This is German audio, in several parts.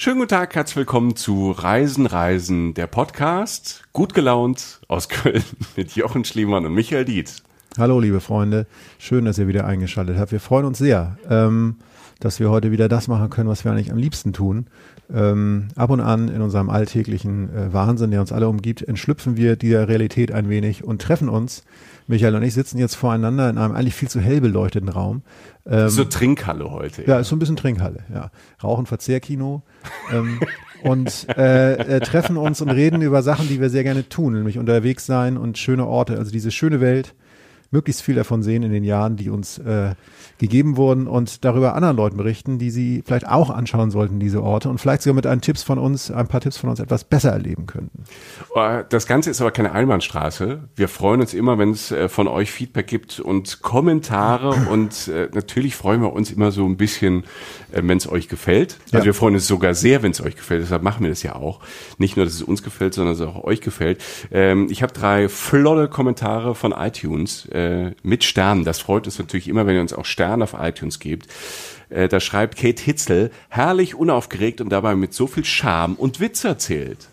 Schönen guten Tag, herzlich willkommen zu Reisen, Reisen, der Podcast. Gut gelaunt aus Köln mit Jochen Schliemann und Michael Dietz. Hallo, liebe Freunde. Schön, dass ihr wieder eingeschaltet habt. Wir freuen uns sehr, ähm, dass wir heute wieder das machen können, was wir eigentlich am liebsten tun. Ähm, ab und an in unserem alltäglichen äh, Wahnsinn, der uns alle umgibt, entschlüpfen wir dieser Realität ein wenig und treffen uns Michael und ich sitzen jetzt voreinander in einem eigentlich viel zu hell beleuchteten Raum. Ähm, so Trinkhalle heute. Ja, ist so ein bisschen Trinkhalle, ja. Rauchen, Verzehrkino. ähm, und äh, äh, treffen uns und reden über Sachen, die wir sehr gerne tun, nämlich unterwegs sein und schöne Orte, also diese schöne Welt, möglichst viel davon sehen in den Jahren, die uns äh, gegeben wurden und darüber anderen Leuten berichten, die sie vielleicht auch anschauen sollten, diese Orte und vielleicht sogar mit einem Tipps von uns, ein paar Tipps von uns etwas besser erleben könnten. Äh, das Ganze ist aber keine Einbahnstraße. Wir freuen uns immer, wenn es äh, von euch Feedback gibt und Kommentare und äh, natürlich freuen wir uns immer so ein bisschen, wenn es euch gefällt. Also ja. wir freuen uns sogar sehr, wenn es euch gefällt. Deshalb machen wir das ja auch. Nicht nur, dass es uns gefällt, sondern dass es auch euch gefällt. Ähm, ich habe drei flotte Kommentare von iTunes mit Sternen. Das freut uns natürlich immer, wenn ihr uns auch Sterne auf iTunes gibt. Äh, da schreibt Kate Hitzel, herrlich unaufgeregt und dabei mit so viel Charme und Witz erzählt.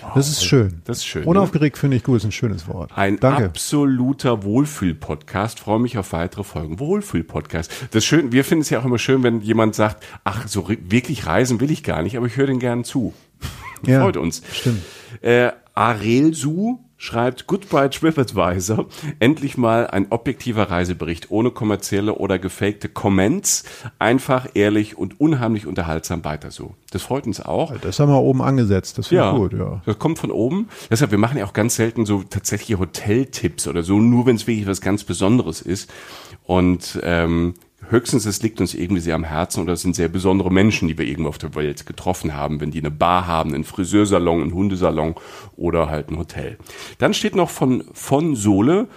Wow, das ist schön. Das ist schön. Unaufgeregt ne? finde ich gut, ist ein schönes Wort. Ein Danke. absoluter Wohlfühl-Podcast. Freue mich auf weitere Folgen. Wohlfühl-Podcast. Das schön, wir finden es ja auch immer schön, wenn jemand sagt, ach, so wirklich reisen will ich gar nicht, aber ich höre den gern zu. Ja, Freut uns. Stimmt. Äh, Arelsu schreibt Goodbye TripAdvisor. Endlich mal ein objektiver Reisebericht ohne kommerzielle oder gefakte Comments. Einfach, ehrlich und unheimlich unterhaltsam weiter so. Das freut uns auch. Das haben wir oben angesetzt. Das finde ja, gut, ja. Das kommt von oben. Deshalb, wir machen ja auch ganz selten so tatsächliche Hoteltipps oder so, nur wenn es wirklich was ganz Besonderes ist. Und ähm, höchstens es liegt uns irgendwie sehr am Herzen oder es sind sehr besondere Menschen, die wir irgendwo auf der Welt getroffen haben, wenn die eine Bar haben, einen Friseursalon, einen Hundesalon oder halt ein Hotel. Dann steht noch von, von Sohle,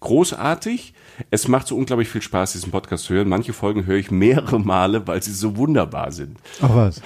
großartig. Es macht so unglaublich viel Spaß, diesen Podcast zu hören. Manche Folgen höre ich mehrere Male, weil sie so wunderbar sind. Ach was.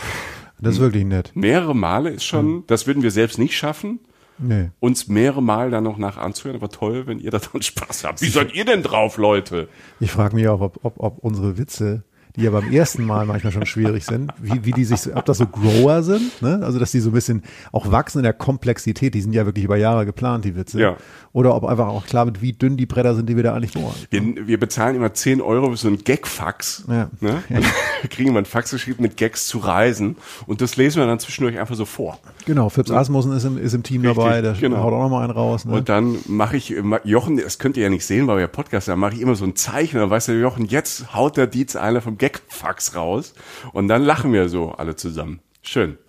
Das ist wirklich nett. Mehrere Male ist schon, das würden wir selbst nicht schaffen nee. uns mehrere Mal dann noch nach anzuhören. Aber toll, wenn ihr daran Spaß habt. Wie seid ihr denn drauf, Leute? Ich frage mich auch, ob, ob, ob unsere Witze die ja beim ersten Mal manchmal schon schwierig sind, wie, wie die sich, ob das so Grower sind, ne? also dass die so ein bisschen auch wachsen in der Komplexität, die sind ja wirklich über Jahre geplant, die Witze. Ja. Oder ob einfach auch klar wird, wie dünn die Bretter sind, die wir da eigentlich bohren. Wir, wir bezahlen immer 10 Euro für so ein Gag-Fax. Ja. Ne? Ja. Wir kriegen immer ein Fax geschrieben mit Gags zu reisen und das lesen wir dann zwischendurch einfach so vor. Genau, Phipps Asmussen ist im, ist im Team Richtig, dabei, der genau. haut auch noch mal einen raus. Ne? Und dann mache ich, Jochen, das könnt ihr ja nicht sehen, weil wir ja Podcast haben, mache ich immer so ein Zeichen, dann weiß der Jochen, jetzt haut der Dietz einer vom Gag-Fax raus und dann lachen wir so alle zusammen. Schön.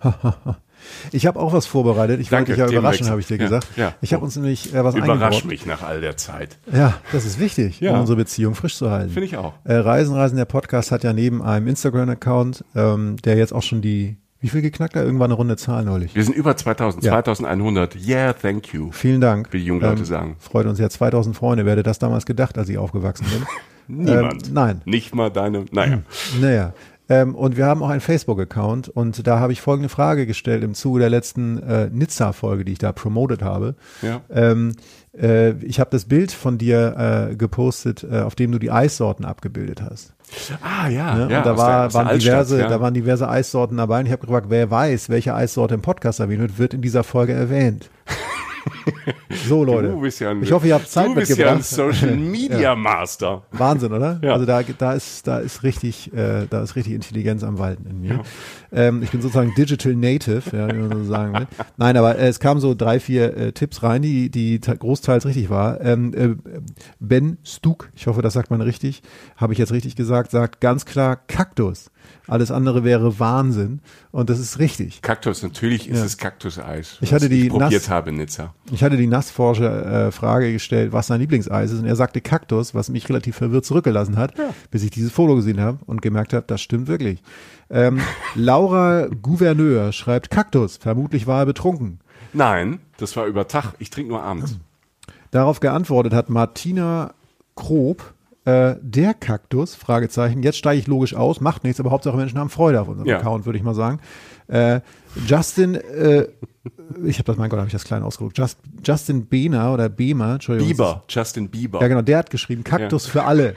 Ich habe auch was vorbereitet. Ich wollte dich ja überraschen, habe ich dir gesagt. Ja. Ich habe uns nämlich äh, was Überrasch mich nach all der Zeit. Ja, das ist wichtig, ja. um unsere Beziehung frisch zu halten. Finde ich auch. Äh, Reisen, Reisen, der Podcast hat ja neben einem Instagram-Account, ähm, der jetzt auch schon die, wie viel geknackt hat? Irgendwann eine runde Zahl neulich. Wir sind über 2000, ja. 2100. Yeah, thank you. Vielen Dank. Wie die jungen Leute ähm, sagen. Freut uns ja 2000 Freunde. Wer hätte das damals gedacht, als ich aufgewachsen bin? Niemand. Ähm, nein. Nicht mal deine, naja. Naja. Ähm, und wir haben auch einen Facebook-Account und da habe ich folgende Frage gestellt im Zuge der letzten äh, Nizza-Folge, die ich da promotet habe. Ja. Ähm, äh, ich habe das Bild von dir äh, gepostet, äh, auf dem du die Eissorten abgebildet hast. Ah, ja. Ne? ja und da, war, der waren Altstadt, diverse, ja. da waren diverse Eissorten dabei und ich habe gefragt, wer weiß, welche Eissorte im Podcast erwähnt wird, wird in dieser Folge erwähnt. so, Leute. Du bist ja ein, ich hoffe, ihr habt Zeit Du bist ja ein mitgebracht. Social Media Master. Wahnsinn, oder? Ja. Also da, da ist, da ist richtig, äh, da ist richtig Intelligenz am Walten in mir. Ähm, ich bin sozusagen Digital Native, ja, wie man so sagen will. Nein, aber äh, es kamen so drei, vier äh, Tipps rein, die, die großteils richtig war. Ähm, äh, Ben Stuk, ich hoffe, das sagt man richtig, habe ich jetzt richtig gesagt, sagt ganz klar Kaktus. Alles andere wäre Wahnsinn. Und das ist richtig. Kaktus, natürlich ist Ja. es Kaktuseis. Ich hatte die ich probiert nass- habe in Nizza. Ich hatte die Nassforscher äh, Frage gestellt, was sein Lieblingseis ist, und er sagte Kaktus, was mich relativ verwirrt zurückgelassen hat, bis ich dieses Foto gesehen habe und gemerkt habe, das stimmt wirklich. Ähm, Laura Gouverneur schreibt Kaktus, vermutlich war er betrunken. Nein, das war über Tag. Ich trinke nur abends. Darauf geantwortet hat Martina Krob, äh, der Kaktus, Fragezeichen, jetzt steige ich logisch aus, macht nichts, aber Hauptsache Menschen haben Freude auf unserem Ja. Account, würde ich mal sagen. Äh, Justin, äh, ich habe das, mein Gott, habe ich das klein ausgedrückt, Just, Justin Behner oder Behmer, Entschuldigung. Bieber, Justin Bieber. Ja, genau, der hat geschrieben, Kaktus für alle.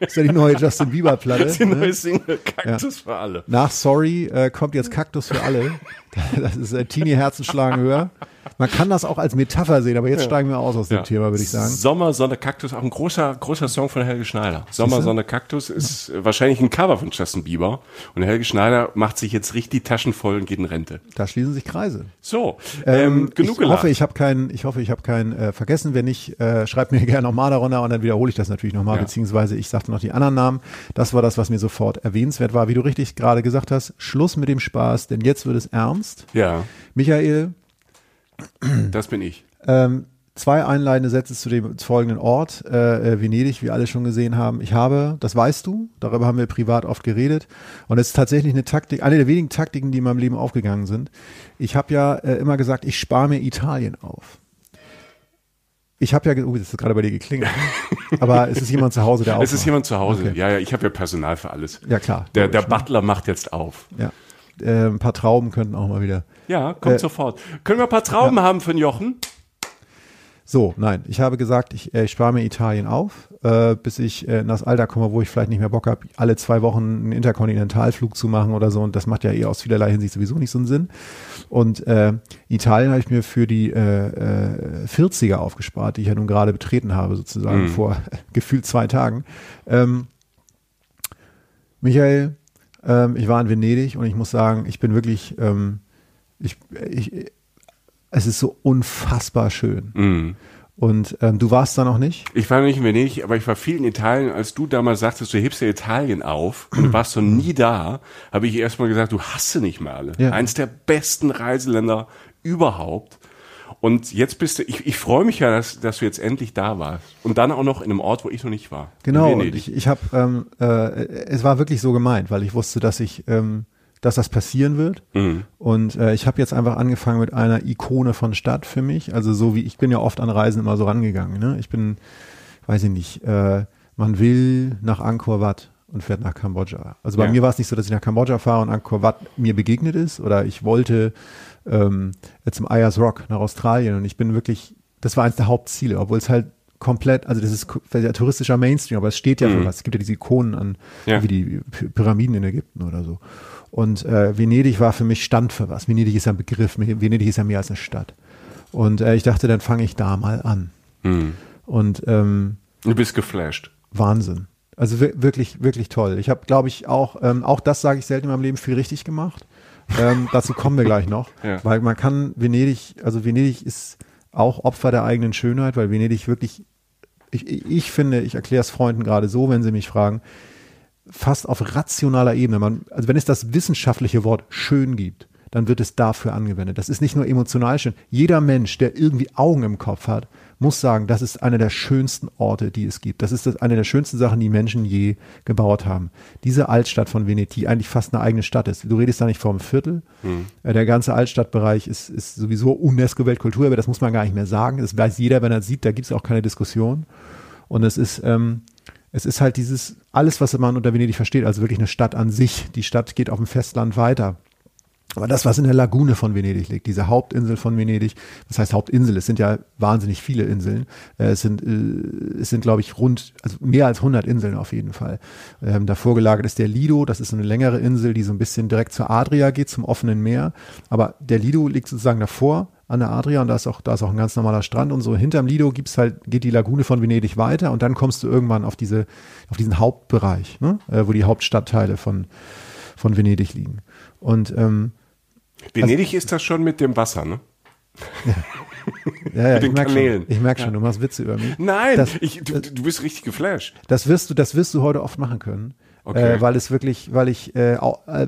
ist ja die neue Justin Bieber-Platte. Die neue Ne? Single Kaktus für alle. Nach Sorry äh, kommt jetzt Kaktus für alle. Das ist äh, Teenie Herzenschlagen höher. Man kann das auch als Metapher sehen, aber jetzt steigen wir aus aus dem Ja. Thema, würde ich sagen. Sommer, Sonne, Kaktus, auch ein großer, großer Song von Helge Schneider. Sommer, Sonne, Kaktus ist äh, wahrscheinlich ein Cover von Justin Bieber. Und Helge Schneider macht sich jetzt richtig Taschen voll und geht in Rente. Da schließen sich Kreise. So, ähm, genug ich gelacht. hoffe, ich habe keinen, ich hoffe, ich habe keinen äh, vergessen. Wenn nicht, äh, schreibt mir gerne nochmal darunter und dann wiederhole ich das natürlich nochmal, Ja. beziehungsweise ich sagte noch die anderen Namen. Das war das, was mir sofort erwähnenswert war. Wie du richtig gerade gesagt hast, Schluss mit dem Spaß, denn jetzt wird es ernst. Ja, Michael, das bin ich. ähm, zwei einleitende Sätze zu dem folgenden Ort, äh, äh, Venedig, wie alle schon gesehen haben. Ich habe, das weißt du, darüber haben wir privat oft geredet. Und es ist tatsächlich eine Taktik, eine der wenigen Taktiken, die in meinem Leben aufgegangen sind. Ich habe ja äh, immer gesagt, ich spare mir Italien auf. Ich habe ja, oh, das ist gerade bei dir geklingelt. Aber es ist jemand zu Hause, der Es ist jemand zu Hause. Okay. Ja, ja, ich habe ja Personal für alles. Ja, klar. Der, der ne? Butler macht jetzt auf. Ja. Äh, ein paar Trauben könnten auch mal wieder. Ja, kommt Äh, sofort. Können wir ein paar Trauben haben für den Jochen? So, nein, ich habe gesagt, ich, äh, ich spare mir Italien auf, äh, bis ich äh, in das Alter komme, wo ich vielleicht nicht mehr Bock habe, alle zwei Wochen einen Interkontinentalflug zu machen oder so. Und das macht ja eh aus vielerlei Hinsicht sowieso nicht so einen Sinn. Und äh, Italien habe ich mir für die äh, äh, 40er aufgespart, die ich ja nun gerade betreten habe, sozusagen vor gefühlt zwei Tagen. Ähm, Michael, ähm, ich war in Venedig und ich muss sagen, ich bin wirklich, ähm, ich, ich, es ist so unfassbar schön. Mhm. Und ähm, du warst da noch nicht? Ich war nicht in Venedig, aber ich war viel in Italien. Als du damals sagtest, du hebst ja Italien auf und du warst so nie da, habe ich erstmal gesagt, du hast sie nicht mehr alle. Ja. Eins der besten Reiseländer überhaupt. Und jetzt bist du, ich, ich freue mich ja, dass, dass du jetzt endlich da warst. Und dann auch noch in einem Ort, wo ich noch nicht war. Genau. Ich, ich habe, ähm, äh, es war wirklich so gemeint, weil ich wusste, dass ich, ähm, dass das passieren wird. Mhm. Und äh, ich habe jetzt einfach angefangen mit einer Ikone von Stadt für mich. Also so wie ich bin ja oft an Reisen immer so rangegangen. Ne? Ich bin, weiß ich nicht, äh, man will nach Angkor Wat und fährt nach Kambodscha. Also bei Ja. mir war es nicht so, dass ich nach Kambodscha fahre und Angkor Wat mir begegnet ist oder ich wollte ähm, zum Ayers Rock nach Australien und ich bin wirklich, das war eins der Hauptziele, obwohl es halt komplett, also das ist ja touristischer Mainstream, aber es steht ja für was. Es gibt ja diese Ikonen an, Ja. wie die Py- Pyramiden in Ägypten oder so. Und äh, Venedig war für mich stand für was. Venedig ist ja ein Begriff, Venedig ist ja mehr als eine Stadt. Und äh, ich dachte, dann fange ich da mal an. Mhm. Und ähm, Du bist geflasht. Wahnsinn. Also wir- wirklich, wirklich toll. Ich habe, glaube ich, auch, ähm, auch das sage ich selten in meinem Leben, viel richtig gemacht. Ähm, dazu kommen wir gleich noch. Ja. Weil man kann Venedig, also Venedig ist auch Opfer der eigenen Schönheit, weil Venedig wirklich, ich, ich finde, ich erkläre es Freunden gerade so, wenn sie mich fragen, fast auf rationaler Ebene. Man, also wenn es das wissenschaftliche Wort schön gibt, dann wird es dafür angewendet. Das ist nicht nur emotional schön. Jeder Mensch, der irgendwie Augen im Kopf hat, muss sagen, das ist einer der schönsten Orte, die es gibt. Das ist das, eine der schönsten Sachen, die Menschen je gebaut haben. Diese Altstadt von Venedig, die eigentlich fast eine eigene Stadt ist. Du redest da nicht vom Viertel. Äh, Der ganze Altstadtbereich ist, ist sowieso UNESCO-Weltkultur, aber das muss man gar nicht mehr sagen. Das weiß jeder, wenn er sieht, da gibt es auch keine Diskussion. Und es ist, ähm, es ist halt dieses, alles, was man unter Venedig versteht, also wirklich eine Stadt an sich. Die Stadt geht auf dem Festland weiter. Aber das, was in der Lagune von Venedig liegt, diese Hauptinsel von Venedig, das heißt Hauptinsel, es sind ja wahnsinnig viele Inseln. Äh, es sind, äh, es sind glaube ich, rund, also mehr als 100 Inseln auf jeden Fall. Ähm, davor gelagert ist der Lido, das ist eine längere Insel, die so ein bisschen direkt zur Adria geht, zum offenen Meer. Aber der Lido liegt sozusagen davor an der Adria und da ist auch, da ist auch ein ganz normaler Strand und so. Hinterm Lido gibt's halt, geht die Lagune von Venedig weiter und dann kommst du irgendwann auf diese, auf diesen Hauptbereich, ne? äh, wo die Hauptstadtteile von, von Venedig liegen. Und ähm, Venedig also, ist das schon mit dem Wasser, ne? Ja. Ja, ja, ich merke schon, ich merk schon, du machst Witze über mich. Nein, das, ich, du, du bist richtig geflasht. Das wirst du, das wirst du heute oft machen können. Okay. Äh, weil es wirklich, weil ich, äh, äh,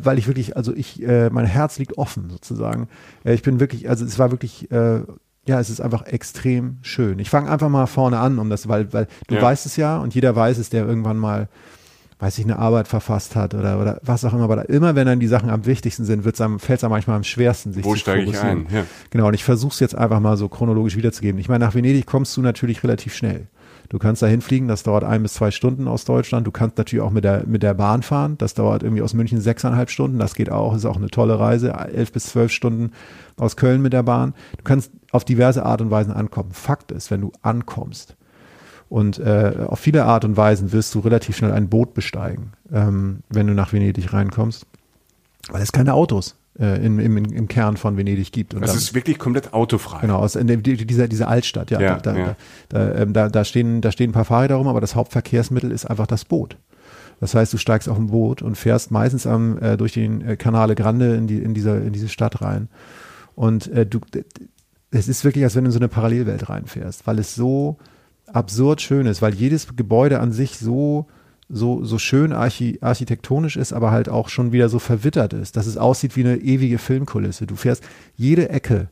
weil ich wirklich, also ich, äh, mein Herz liegt offen sozusagen. Äh, ich bin wirklich, also es war wirklich, äh, ja, es ist einfach extrem schön. Ich fange einfach mal vorne an, um das, weil, weil du ja. weißt es ja und jeder weiß es, der irgendwann mal weiß ich, eine Arbeit verfasst hat oder, oder was auch immer. Aber immer wenn dann die Sachen am wichtigsten sind, fällt es einem manchmal am schwersten, sich Wo zu steige ich ein? Ja. Genau, und ich versuche es jetzt einfach mal so chronologisch wiederzugeben. Ich meine, nach Venedig kommst du natürlich relativ schnell. Du kannst da hinfliegen, das dauert ein bis zwei Stunden aus Deutschland. Du kannst natürlich auch mit der, mit der Bahn fahren. Das dauert irgendwie aus München sechseinhalb Stunden. Das geht auch, ist auch eine tolle Reise. Elf bis zwölf Stunden aus Köln mit der Bahn. Du kannst auf diverse Art und Weisen ankommen. Fakt ist, wenn du ankommst, und äh, auf viele Art und Weisen wirst du relativ schnell ein Boot besteigen, ähm, wenn du nach Venedig reinkommst, weil es keine Autos äh, im, im, im Kern von Venedig gibt. Und es ist wirklich komplett autofrei. Genau, aus in dieser, dieser Altstadt, ja. ja, da, ja. Da, ähm, da, da, stehen, da stehen ein paar Fahrräder rum, aber das Hauptverkehrsmittel ist einfach das Boot. Das heißt, du steigst auf ein Boot und fährst meistens am, äh, durch den äh, Canale Grande in, die, in, dieser, in diese Stadt rein. Und äh, du, es ist wirklich, als wenn du in so eine Parallelwelt reinfährst, weil es so absurd schön ist, weil jedes Gebäude an sich so so, so schön archi architektonisch ist, aber halt auch schon wieder so verwittert ist, dass es aussieht wie eine ewige Filmkulisse. Du fährst jede Ecke,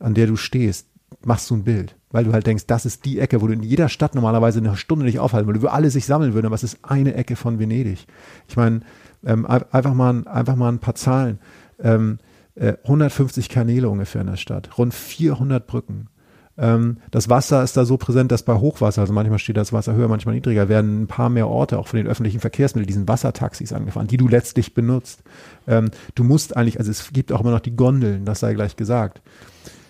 an der du stehst, machst du ein Bild, weil du halt denkst, das ist die Ecke, wo du in jeder Stadt normalerweise eine Stunde nicht aufhalten würdest, wo alle sich sammeln würden, aber es ist eine Ecke von Venedig. Ich meine, ähm, einfach, mal, einfach mal ein paar Zahlen. Ähm, äh, 150 Kanäle ungefähr in der Stadt, rund 400 Brücken, ähm, das Wasser ist da so präsent, dass bei Hochwasser, also manchmal steht das Wasser höher, manchmal niedriger, werden ein paar mehr Orte auch von den öffentlichen Verkehrsmitteln, diesen Wassertaxis angefahren, die du letztlich benutzt. Ähm, du musst eigentlich, also es gibt auch immer noch die Gondeln, das sei gleich gesagt.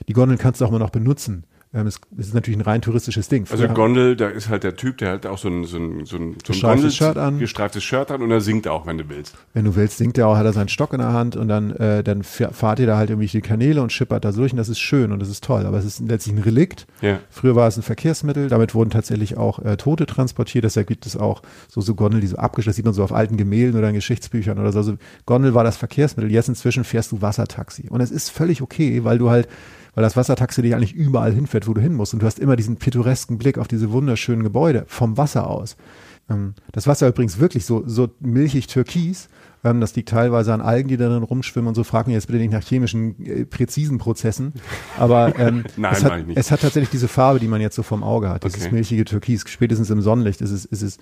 Die Gondeln kannst du auch immer noch benutzen. Ähm, es, es, ist natürlich ein rein touristisches Ding. Also Gondel, da ist halt der Typ, der halt auch so ein, so ein, so ein, so ein Gondel, Shirt an. gestreiftes Shirt an und er singt auch, wenn du willst. Wenn du willst, singt er auch, hat er seinen Stock in der Hand und dann, äh, dann fahrt ihr da halt irgendwie die Kanäle und schippert da durch und das ist schön und das ist toll. Aber es ist letztlich ein Relikt. Ja. Früher war es ein Verkehrsmittel, damit wurden tatsächlich auch äh, Tote transportiert. Deshalb gibt es auch so, so Gondel, die so abgeschlossen, sieht man so auf alten Gemälden oder in Geschichtsbüchern oder so. Also Gondel war das Verkehrsmittel. Jetzt inzwischen fährst du Wassertaxi. Und es ist völlig okay, weil du halt weil das Wassertaxi dich eigentlich überall hinfährt, wo du hin musst. Und du hast immer diesen pittoresken Blick auf diese wunderschönen Gebäude vom Wasser aus. Ähm, das Wasser übrigens wirklich so, so milchig türkis. Ähm, das liegt teilweise an Algen, die darin rumschwimmen und so. Frag mich jetzt bitte nicht nach chemischen, äh, präzisen Prozessen. Aber ähm, Nein, es, hat, es hat tatsächlich diese Farbe, die man jetzt so vom Auge hat. Dieses okay. milchige Türkis. Spätestens im Sonnenlicht ist es, ist, es,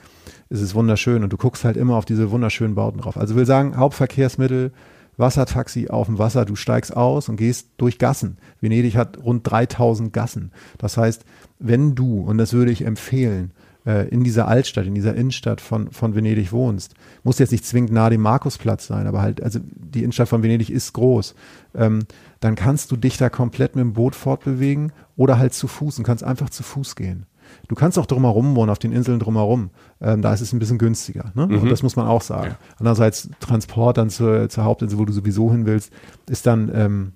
ist es wunderschön. Und du guckst halt immer auf diese wunderschönen Bauten drauf. Also will sagen, Hauptverkehrsmittel, Wassertaxi auf dem Wasser, du steigst aus und gehst durch Gassen. Venedig hat rund 3000 Gassen. Das heißt, wenn du, und das würde ich empfehlen, äh, in dieser Altstadt, in dieser Innenstadt von, von Venedig wohnst, muss jetzt nicht zwingend nahe dem Markusplatz sein, aber halt, also die Innenstadt von Venedig ist groß, ähm, dann kannst du dich da komplett mit dem Boot fortbewegen oder halt zu Fuß und kannst einfach zu Fuß gehen. Du kannst auch drumherum wohnen, auf den Inseln drumherum. Ähm, da ist es ein bisschen günstiger. Ne? Mhm. Und das muss man auch sagen. Ja. Andererseits Transport dann zur, zur Hauptinsel, wo du sowieso hin willst, ist dann, ähm,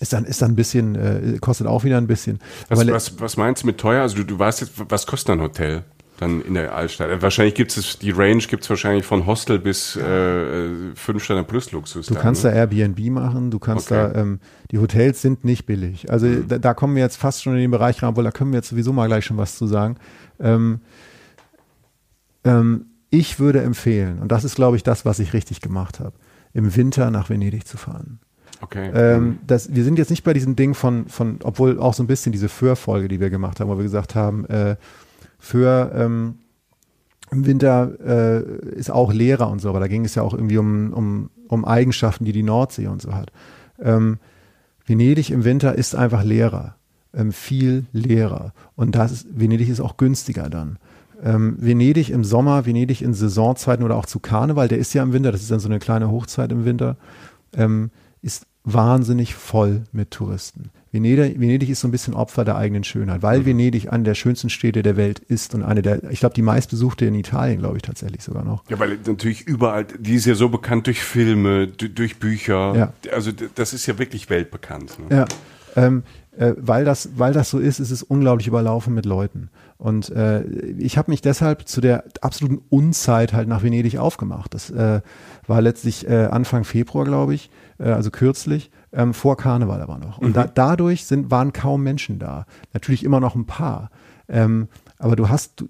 ist dann, ist dann ein bisschen, äh, kostet auch wieder ein bisschen. Was, was, was meinst du mit teuer? Also du, du weißt jetzt, was kostet ein Hotel? Dann in der Altstadt. Wahrscheinlich gibt es die Range gibt es wahrscheinlich von Hostel bis äh, fünf Sterne plus Luxus. Du dann, kannst ne? da Airbnb machen, du kannst okay. da ähm, die Hotels sind nicht billig. Also mhm. da, da, kommen wir jetzt fast schon in den Bereich rein, obwohl da können wir jetzt sowieso mal gleich schon was zu sagen. Ähm, ähm, ich würde empfehlen, und das ist glaube ich das, was ich richtig gemacht habe, im Winter nach Venedig zu fahren. Okay. Ähm, mhm. das, wir sind jetzt nicht bei diesem Ding von, von, obwohl auch so ein bisschen diese Für-Folge, die wir gemacht haben, wo wir gesagt haben, äh, für ähm, im Winter äh, ist auch Lehrer und so, aber da ging es ja auch irgendwie um, um, um Eigenschaften, die die Nordsee und so hat. Ähm, Venedig im Winter ist einfach leerer, ähm, viel leerer. Und das ist, Venedig ist auch günstiger dann. Ähm, Venedig im Sommer, Venedig in Saisonzeiten oder auch zu Karneval, der ist ja im Winter, das ist dann so eine kleine Hochzeit im Winter, ähm, ist wahnsinnig voll mit Touristen. Venedig, Venedig ist so ein bisschen Opfer der eigenen Schönheit, weil mhm. Venedig eine der schönsten Städte der Welt ist und eine der, ich glaube, die meistbesuchte in Italien, glaube ich tatsächlich sogar noch. Ja, weil natürlich überall, die ist ja so bekannt durch Filme, durch Bücher. Ja. Also das ist ja wirklich weltbekannt. Ne? Ja. Ähm, äh, weil das, weil das so ist, ist es unglaublich überlaufen mit Leuten. Und äh, ich habe mich deshalb zu der absoluten Unzeit halt nach Venedig aufgemacht. Das äh, war letztlich äh, Anfang Februar, glaube ich, äh, also kürzlich ähm, vor Karneval aber noch. Und mhm. da, dadurch sind, waren kaum Menschen da. Natürlich immer noch ein paar. Ähm, aber du hast, du,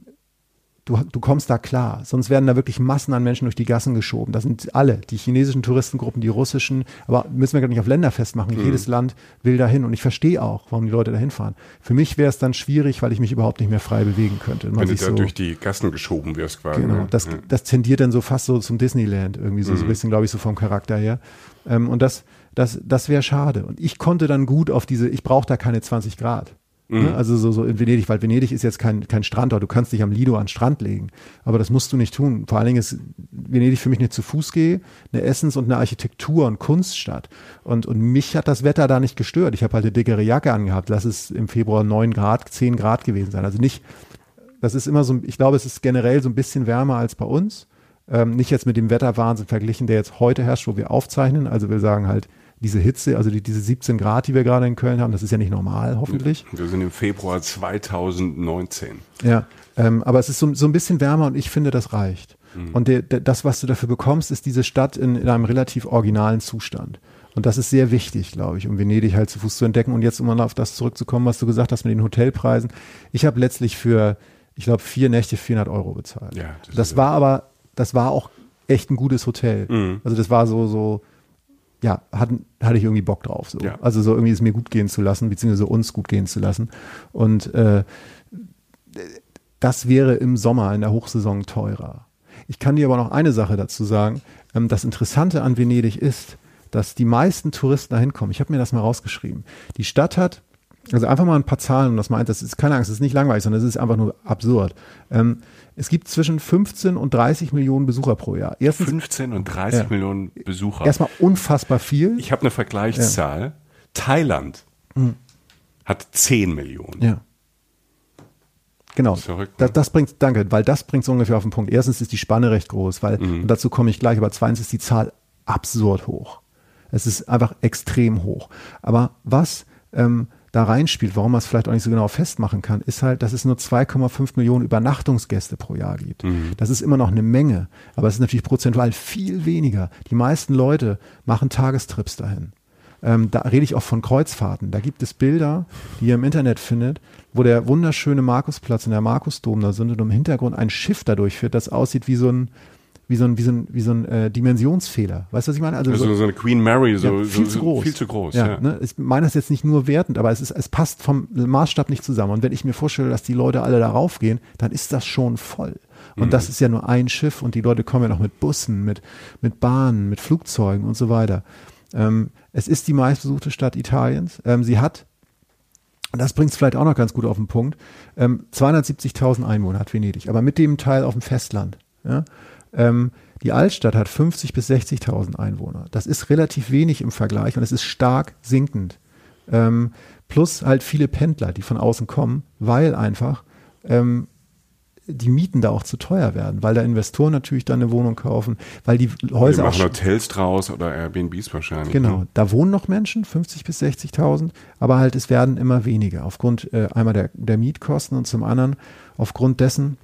du, du kommst da klar. Sonst werden da wirklich Massen an Menschen durch die Gassen geschoben. Das sind alle, die chinesischen Touristengruppen, die russischen, aber müssen wir gar nicht auf Länder festmachen. Mhm. Jedes Land will dahin und ich verstehe auch, warum die Leute dahin fahren. Für mich wäre es dann schwierig, weil ich mich überhaupt nicht mehr frei bewegen könnte. Wenn du da so, durch die Gassen geschoben wirst quasi. Genau, ne? das, ja. das tendiert dann so fast so zum Disneyland irgendwie so, mhm. so ein bisschen, glaube ich, so vom Charakter her. Ähm, und das, das, das wäre schade. Und ich konnte dann gut auf diese, ich brauche da keine 20 Grad. Ne? Mhm. Also so, so in Venedig, weil Venedig ist jetzt kein, kein Strandort, du kannst dich am Lido an den Strand legen. Aber das musst du nicht tun. Vor allen Dingen ist Venedig für mich eine zu Fuß gehe, eine Essens- und eine Architektur- und Kunststadt. Und, und mich hat das Wetter da nicht gestört. Ich habe halt eine dickere Jacke angehabt. Lass es im Februar 9 Grad, 10 Grad gewesen sein. Also nicht, das ist immer so, ich glaube, es ist generell so ein bisschen wärmer als bei uns. Ähm, nicht jetzt mit dem Wetterwahnsinn verglichen, der jetzt heute herrscht, wo wir aufzeichnen. Also wir sagen halt, diese Hitze, also die, diese 17 Grad, die wir gerade in Köln haben, das ist ja nicht normal, hoffentlich. Wir sind im Februar 2019. Ja, ähm, aber es ist so, so ein bisschen wärmer und ich finde, das reicht. Mhm. Und der, der, das, was du dafür bekommst, ist diese Stadt in, in einem relativ originalen Zustand. Und das ist sehr wichtig, glaube ich, um Venedig halt zu Fuß zu entdecken. Und jetzt, um mal auf das zurückzukommen, was du gesagt hast mit den Hotelpreisen. Ich habe letztlich für, ich glaube, vier Nächte 400 Euro bezahlt. Ja, das, das war aber, das war auch echt ein gutes Hotel. Mhm. Also das war so, so ja, hatten, hatte ich irgendwie Bock drauf. So. Ja. Also so irgendwie es mir gut gehen zu lassen, beziehungsweise uns gut gehen zu lassen. Und äh, das wäre im Sommer in der Hochsaison teurer. Ich kann dir aber noch eine Sache dazu sagen. Ähm, das Interessante an Venedig ist, dass die meisten Touristen da hinkommen. Ich habe mir das mal rausgeschrieben. Die Stadt hat, also einfach mal ein paar Zahlen, und das meint, das ist keine Angst, das ist nicht langweilig, sondern es ist einfach nur absurd. Ähm, es gibt zwischen 15 und 30 Millionen Besucher pro Jahr. Erstens, 15 und 30 ja. Millionen Besucher. Erstmal unfassbar viel. Ich habe eine Vergleichszahl. Ja. Thailand mhm. hat 10 Millionen. Ja. Genau. Verrückt, ne? das, das, bringt, danke, weil das bringt es ungefähr auf den Punkt. Erstens ist die Spanne recht groß, weil, mhm. und dazu komme ich gleich, aber zweitens ist die Zahl absurd hoch. Es ist einfach extrem hoch. Aber was ähm, da reinspielt, warum man es vielleicht auch nicht so genau festmachen kann, ist halt, dass es nur 2,5 Millionen Übernachtungsgäste pro Jahr gibt. Mhm. Das ist immer noch eine Menge, aber es ist natürlich prozentual viel weniger. Die meisten Leute machen Tagestrips dahin. Ähm, da rede ich auch von Kreuzfahrten. Da gibt es Bilder, die ihr im Internet findet, wo der wunderschöne Markusplatz und der Markusdom da sind und im Hintergrund ein Schiff da durchführt, das aussieht wie so ein, wie so ein, wie so ein, wie so ein äh, Dimensionsfehler. Weißt du, was ich meine? Also, also so, so, eine Queen Mary, so, ja, viel so, zu groß. Viel zu groß, ja. ja. Ne? Ich meine das jetzt nicht nur wertend, aber es ist, es passt vom Maßstab nicht zusammen. Und wenn ich mir vorstelle, dass die Leute alle darauf gehen, dann ist das schon voll. Und mhm. das ist ja nur ein Schiff und die Leute kommen ja noch mit Bussen, mit, mit Bahnen, mit Flugzeugen und so weiter. Ähm, es ist die meistbesuchte Stadt Italiens. Ähm, sie hat und das bringt es vielleicht auch noch ganz gut auf den Punkt. Ähm, 270.000 Einwohner hat Venedig, aber mit dem Teil auf dem Festland. Ja? Ähm, die Altstadt hat 50 bis 60.000 Einwohner. Das ist relativ wenig im Vergleich und es ist stark sinkend. Ähm, plus halt viele Pendler, die von außen kommen, weil einfach ähm, die Mieten da auch zu teuer werden, weil da Investoren natürlich dann eine Wohnung kaufen, weil die Häuser die machen Hotels draus oder Airbnbs wahrscheinlich. Genau, ne? da wohnen noch Menschen, 50 bis 60.000, aber halt es werden immer weniger aufgrund äh, einmal der, der Mietkosten und zum anderen aufgrund dessen,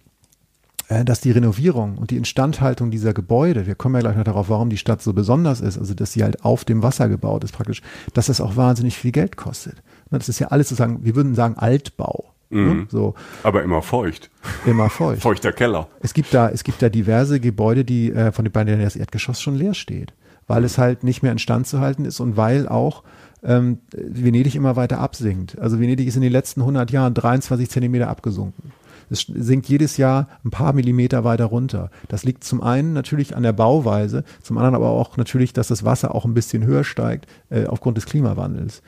dass die Renovierung und die Instandhaltung dieser Gebäude, wir kommen ja gleich noch darauf, warum die Stadt so besonders ist, also dass sie halt auf dem Wasser gebaut ist praktisch, dass das auch wahnsinnig viel Geld kostet. Das ist ja alles sozusagen, wir würden sagen Altbau. Ne? Mhm. So. Aber immer feucht. Immer feucht. Feuchter Keller. Es gibt da, es gibt da diverse Gebäude, die äh, von den beiden das Erdgeschoss schon leer steht, weil es halt nicht mehr instand zu halten ist und weil auch ähm, Venedig immer weiter absinkt. Also Venedig ist in den letzten 100 Jahren 23 Zentimeter abgesunken. Es sinkt jedes Jahr ein paar Millimeter weiter runter. Das liegt zum einen natürlich an der Bauweise, zum anderen aber auch natürlich, dass das Wasser auch ein bisschen höher steigt äh, aufgrund des Klimawandels.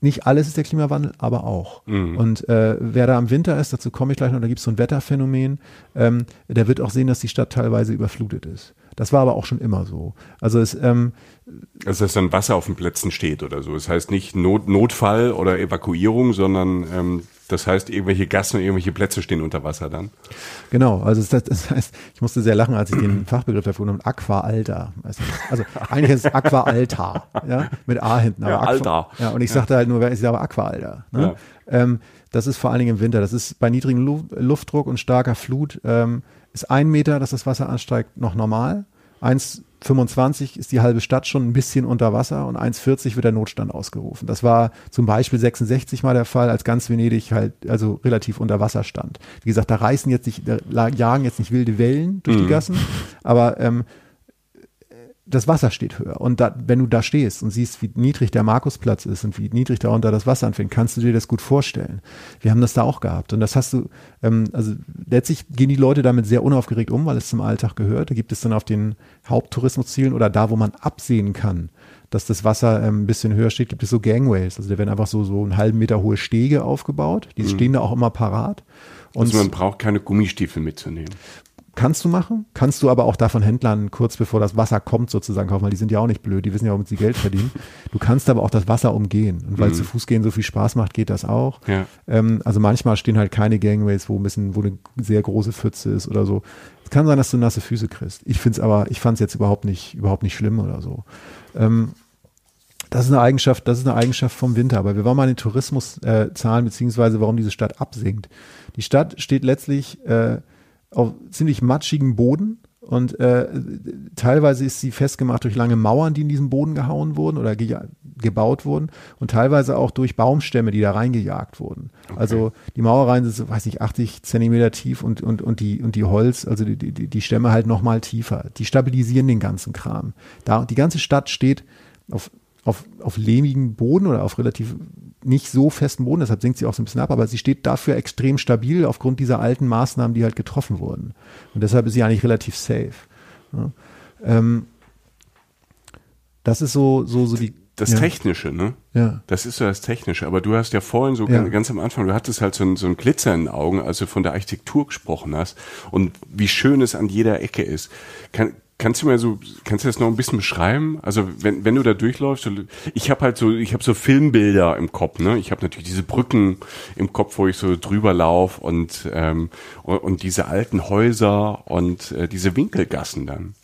nicht alles ist der Klimawandel, aber auch. Mhm. Und äh, wer da im Winter ist, dazu komme ich gleich noch, da gibt es so ein Wetterphänomen, ähm, der wird auch sehen, dass die Stadt teilweise überflutet ist. Das war aber auch schon immer so. Also es, ähm, Also dass dann Wasser auf den Plätzen steht oder so. Das heißt nicht Not, Notfall oder Evakuierung, sondern ähm, das heißt, irgendwelche Gassen, irgendwelche Plätze stehen unter Wasser dann. Genau, also das, das heißt, ich musste sehr lachen, als ich den Fachbegriff dafür genommen habe, Aqua-Alta. Weißt du? Also eigentlich ist es Aqua-Alta, ja, mit A hinten. Ja, Aqua- Alta. Ja, und ich sagte halt nur, ich sage Aqua-Alta. Ne? Ähm, das ist vor allen Dingen im Winter. Das ist bei niedrigem Lu Luftdruck und starker Flut, ähm, ist ein Meter, dass das Wasser ansteigt, noch normal. 1,25 ist die halbe Stadt schon ein bisschen unter Wasser und 1,40 wird der Notstand ausgerufen. Das war zum Beispiel 66 mal der Fall, als ganz Venedig halt also relativ unter Wasser stand. Wie gesagt, da reißen jetzt nicht, da jagen jetzt nicht wilde Wellen durch die Gassen, aber ähm, das Wasser steht höher. Und da, wenn du da stehst und siehst, wie niedrig der Markusplatz ist und wie niedrig darunter das Wasser anfängt, kannst du dir das gut vorstellen. Wir haben das da auch gehabt. Und das hast du, ähm, also letztlich gehen die Leute damit sehr unaufgeregt um, weil es zum Alltag gehört. Da gibt es dann auf den Haupttourismuszielen oder da, wo man absehen kann, dass das Wasser ähm, ein bisschen höher steht, gibt es so Gangways. Also da werden einfach so, so einen halben Meter hohe Stege aufgebaut. Die stehen da auch immer parat. Und Also man braucht keine Gummistiefel mitzunehmen. Kannst du machen, kannst du aber auch davon Händlern kurz bevor das Wasser kommt sozusagen kaufen, weil die sind ja auch nicht blöd, die wissen ja, womit sie Geld verdienen. Du kannst aber auch das Wasser umgehen und weil zu Fuß gehen so viel Spaß macht, geht das auch. Ja. Ähm, also manchmal stehen halt keine Gangways, wo ein bisschen, wo eine sehr große Pfütze ist oder so. Es kann sein, dass du nasse Füße kriegst. Ich find's aber, ich fand's jetzt überhaupt nicht, überhaupt nicht schlimm oder so. Ähm, das ist eine Eigenschaft, das ist eine Eigenschaft vom Winter. Aber wir wollen mal den Tourismuszahlen äh, Zahlen, beziehungsweise warum diese Stadt absinkt. Die Stadt steht letztlich äh, auf ziemlich matschigem Boden und äh, teilweise ist sie festgemacht durch lange Mauern, die in diesen Boden gehauen wurden oder ge gebaut wurden und teilweise auch durch Baumstämme, die da reingejagt wurden. Also die Mauerreihen sind, so, weiß nicht, 80 Zentimeter tief und, und, und, die, und die Holz, also die, die, die Stämme halt nochmal tiefer. Die stabilisieren den ganzen Kram. Da, die ganze Stadt steht auf, auf, auf lehmigem Boden oder auf relativ nicht so festen Boden, deshalb sinkt sie auch so ein bisschen ab, aber sie steht dafür extrem stabil aufgrund dieser alten Maßnahmen, die halt getroffen wurden. Und deshalb ist sie eigentlich relativ safe. Ja. Ähm, das ist so, so, so die. Das ja. Technische, ne? Ja. Das ist so das Technische. Aber du hast ja vorhin so Ja. ganz, ganz am Anfang, du hattest halt so ein, so ein Glitzer in den Augen, als du von der Architektur gesprochen hast und wie schön es an jeder Ecke ist. Kann, kannst du mir so, kannst du das noch ein bisschen beschreiben? Also wenn, wenn du da durchläufst, ich habe halt so, ich habe so Filmbilder im Kopf, ne? Ich habe natürlich diese Brücken im Kopf, wo ich so drüber lauf und, ähm, und, und diese alten Häuser und äh, diese Winkelgassen dann.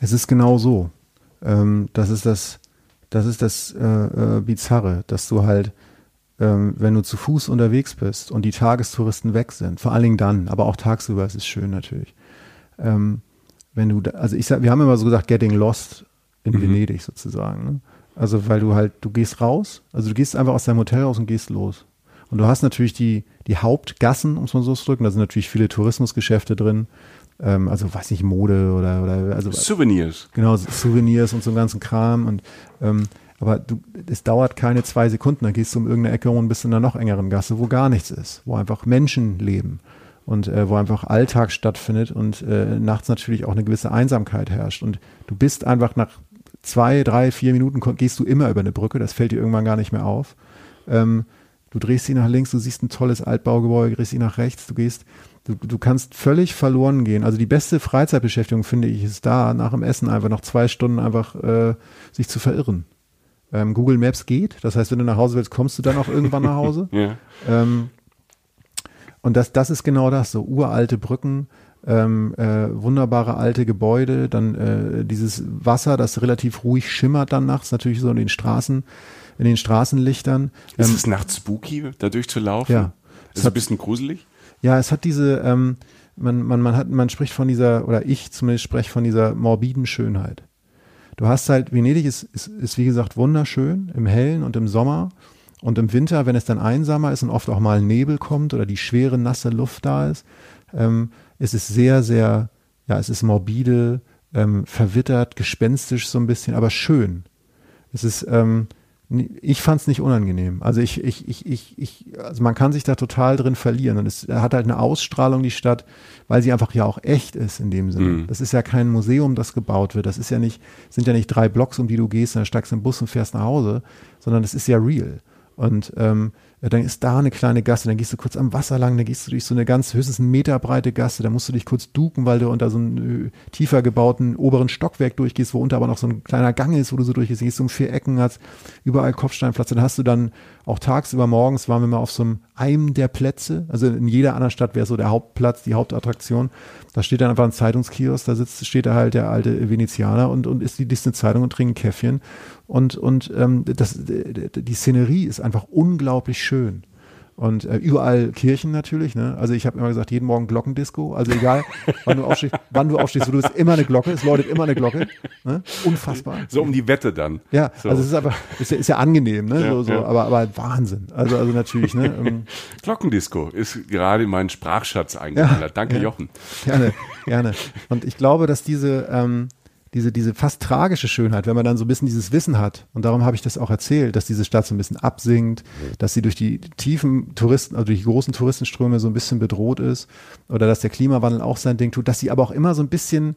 Es ist genau so. Ähm, das ist das, das ist das äh, äh, Bizarre, dass du halt, ähm, wenn du zu Fuß unterwegs bist und die Tagestouristen weg sind, vor allen Dingen dann, aber auch tagsüber ist es schön natürlich. Ähm, wenn du, da, also ich sag, wir haben immer so gesagt, getting lost in Venedig sozusagen. Ne? Also weil du halt, du gehst raus, also du gehst einfach aus deinem Hotel raus und gehst los. Und du hast natürlich die, die Hauptgassen, um es mal so zu drücken, da sind natürlich viele Tourismusgeschäfte drin, ähm, also weiß nicht, Mode oder, oder also Souvenirs. Genau, so Souvenirs und so einen ganzen Kram. Und ähm, aber du, es dauert keine zwei Sekunden, dann gehst du um irgendeine Ecke und bist in einer noch engeren Gasse, wo gar nichts ist, wo einfach Menschen leben und äh, wo einfach Alltag stattfindet und äh, nachts natürlich auch eine gewisse Einsamkeit herrscht. Und du bist einfach nach zwei, drei, vier Minuten gehst du immer über eine Brücke, das fällt dir irgendwann gar nicht mehr auf. Ähm, du drehst dich nach links, du siehst ein tolles Altbaugebäude, drehst dich nach rechts, du gehst, du, du kannst völlig verloren gehen. Also die beste Freizeitbeschäftigung, finde ich, ist da, nach dem Essen einfach noch zwei Stunden einfach äh, sich zu verirren. Ähm, Google Maps geht, das heißt, wenn du nach Hause willst, kommst du dann auch irgendwann nach Hause. Ja. Ähm, und das, das ist genau das, so uralte Brücken, ähm, äh, wunderbare alte Gebäude, dann äh, dieses Wasser, das relativ ruhig schimmert dann nachts, natürlich so in den Straßen, in den Straßenlichtern. Ist Ähm, es nachts spooky, da durchzulaufen? Ja. Ist Es hat- ein bisschen gruselig? Ja, es hat diese, ähm, man, man, man hat, man spricht von dieser, oder ich zumindest spreche von dieser morbiden Schönheit. Du hast halt, Venedig ist, ist, ist wie gesagt wunderschön im Hellen und im Sommer und im Winter, wenn es dann einsamer ist und oft auch mal Nebel kommt oder die schwere, nasse Luft da ist, ähm, ist es sehr, sehr, ja, es ist morbide, ähm, verwittert, gespenstisch so ein bisschen, aber schön. Es ist, ähm, ich fand es nicht unangenehm. Also ich, ich, ich, ich, ich, also man kann sich da total drin verlieren und es hat halt eine Ausstrahlung, die Stadt, weil sie einfach ja auch echt ist in dem Sinne. Mhm. Das ist ja kein Museum, das gebaut wird. Das ist ja nicht, sind ja nicht drei Blocks, um die du gehst, dann steigst du im Bus und fährst nach Hause, sondern das ist ja real. Und ähm, dann ist da eine kleine Gasse, dann gehst du kurz am Wasser lang, dann gehst du durch so eine ganz höchstens einen Meter breite Gasse, da musst du dich kurz duken, weil du unter so einem äh, tiefer gebauten oberen Stockwerk durchgehst, wo unter aber noch so ein kleiner Gang ist, wo du so durchgehst, gehst du um vier Ecken, hast überall Kopfsteinplatz, dann hast du dann auch tagsüber morgens waren wir mal auf so einem einem der Plätze, also in jeder anderen Stadt wäre so der Hauptplatz, die Hauptattraktion, da steht dann einfach ein Zeitungskiosk, da sitzt, steht da halt der alte Venezianer und, und isst die Disney Zeitung und trinkt ein Käffchen und, und ähm, das, die Szenerie ist einfach unglaublich schön. Und äh, überall Kirchen natürlich. Ne? Also ich habe immer gesagt, jeden Morgen Glockendisco. Also egal, wann du aufstehst, wann du aufstehst, du hast immer eine Glocke. Es läutet immer eine Glocke. Ne? Unfassbar. So um die Wette dann. Ja, so. also es ist aber ist ja, ist ja angenehm, ne? Ja, so, so, ja. aber aber Wahnsinn. Also also natürlich. Ne? Ähm, Glockendisco ist gerade in meinen Sprachschatz eingewandert. Ja, Danke Jochen. Gerne, gerne. Und ich glaube, dass diese ähm, diese, diese fast tragische Schönheit, wenn man dann so ein bisschen dieses Wissen hat, und darum habe ich das auch erzählt, dass diese Stadt so ein bisschen absinkt, dass sie durch die tiefen Touristen, also durch die großen Touristenströme so ein bisschen bedroht ist, oder dass der Klimawandel auch sein Ding tut, dass sie aber auch immer so ein bisschen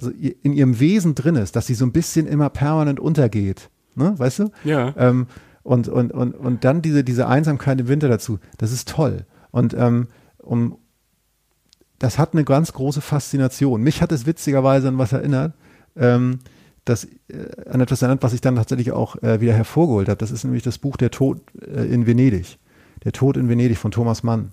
also in ihrem Wesen drin ist, dass sie so ein bisschen immer permanent untergeht. Ne? Weißt du? Ja. Ähm, und, und, und, und dann diese, diese Einsamkeit im Winter dazu, das ist toll. Und ähm, um, das hat eine ganz große Faszination. Mich hat es witzigerweise an was erinnert ähm, das äh, an etwas erinnert, was ich dann tatsächlich auch äh, wieder hervorgeholt habe. Das ist nämlich das Buch Der Tod äh, in Venedig. Der Tod in Venedig von Thomas Mann.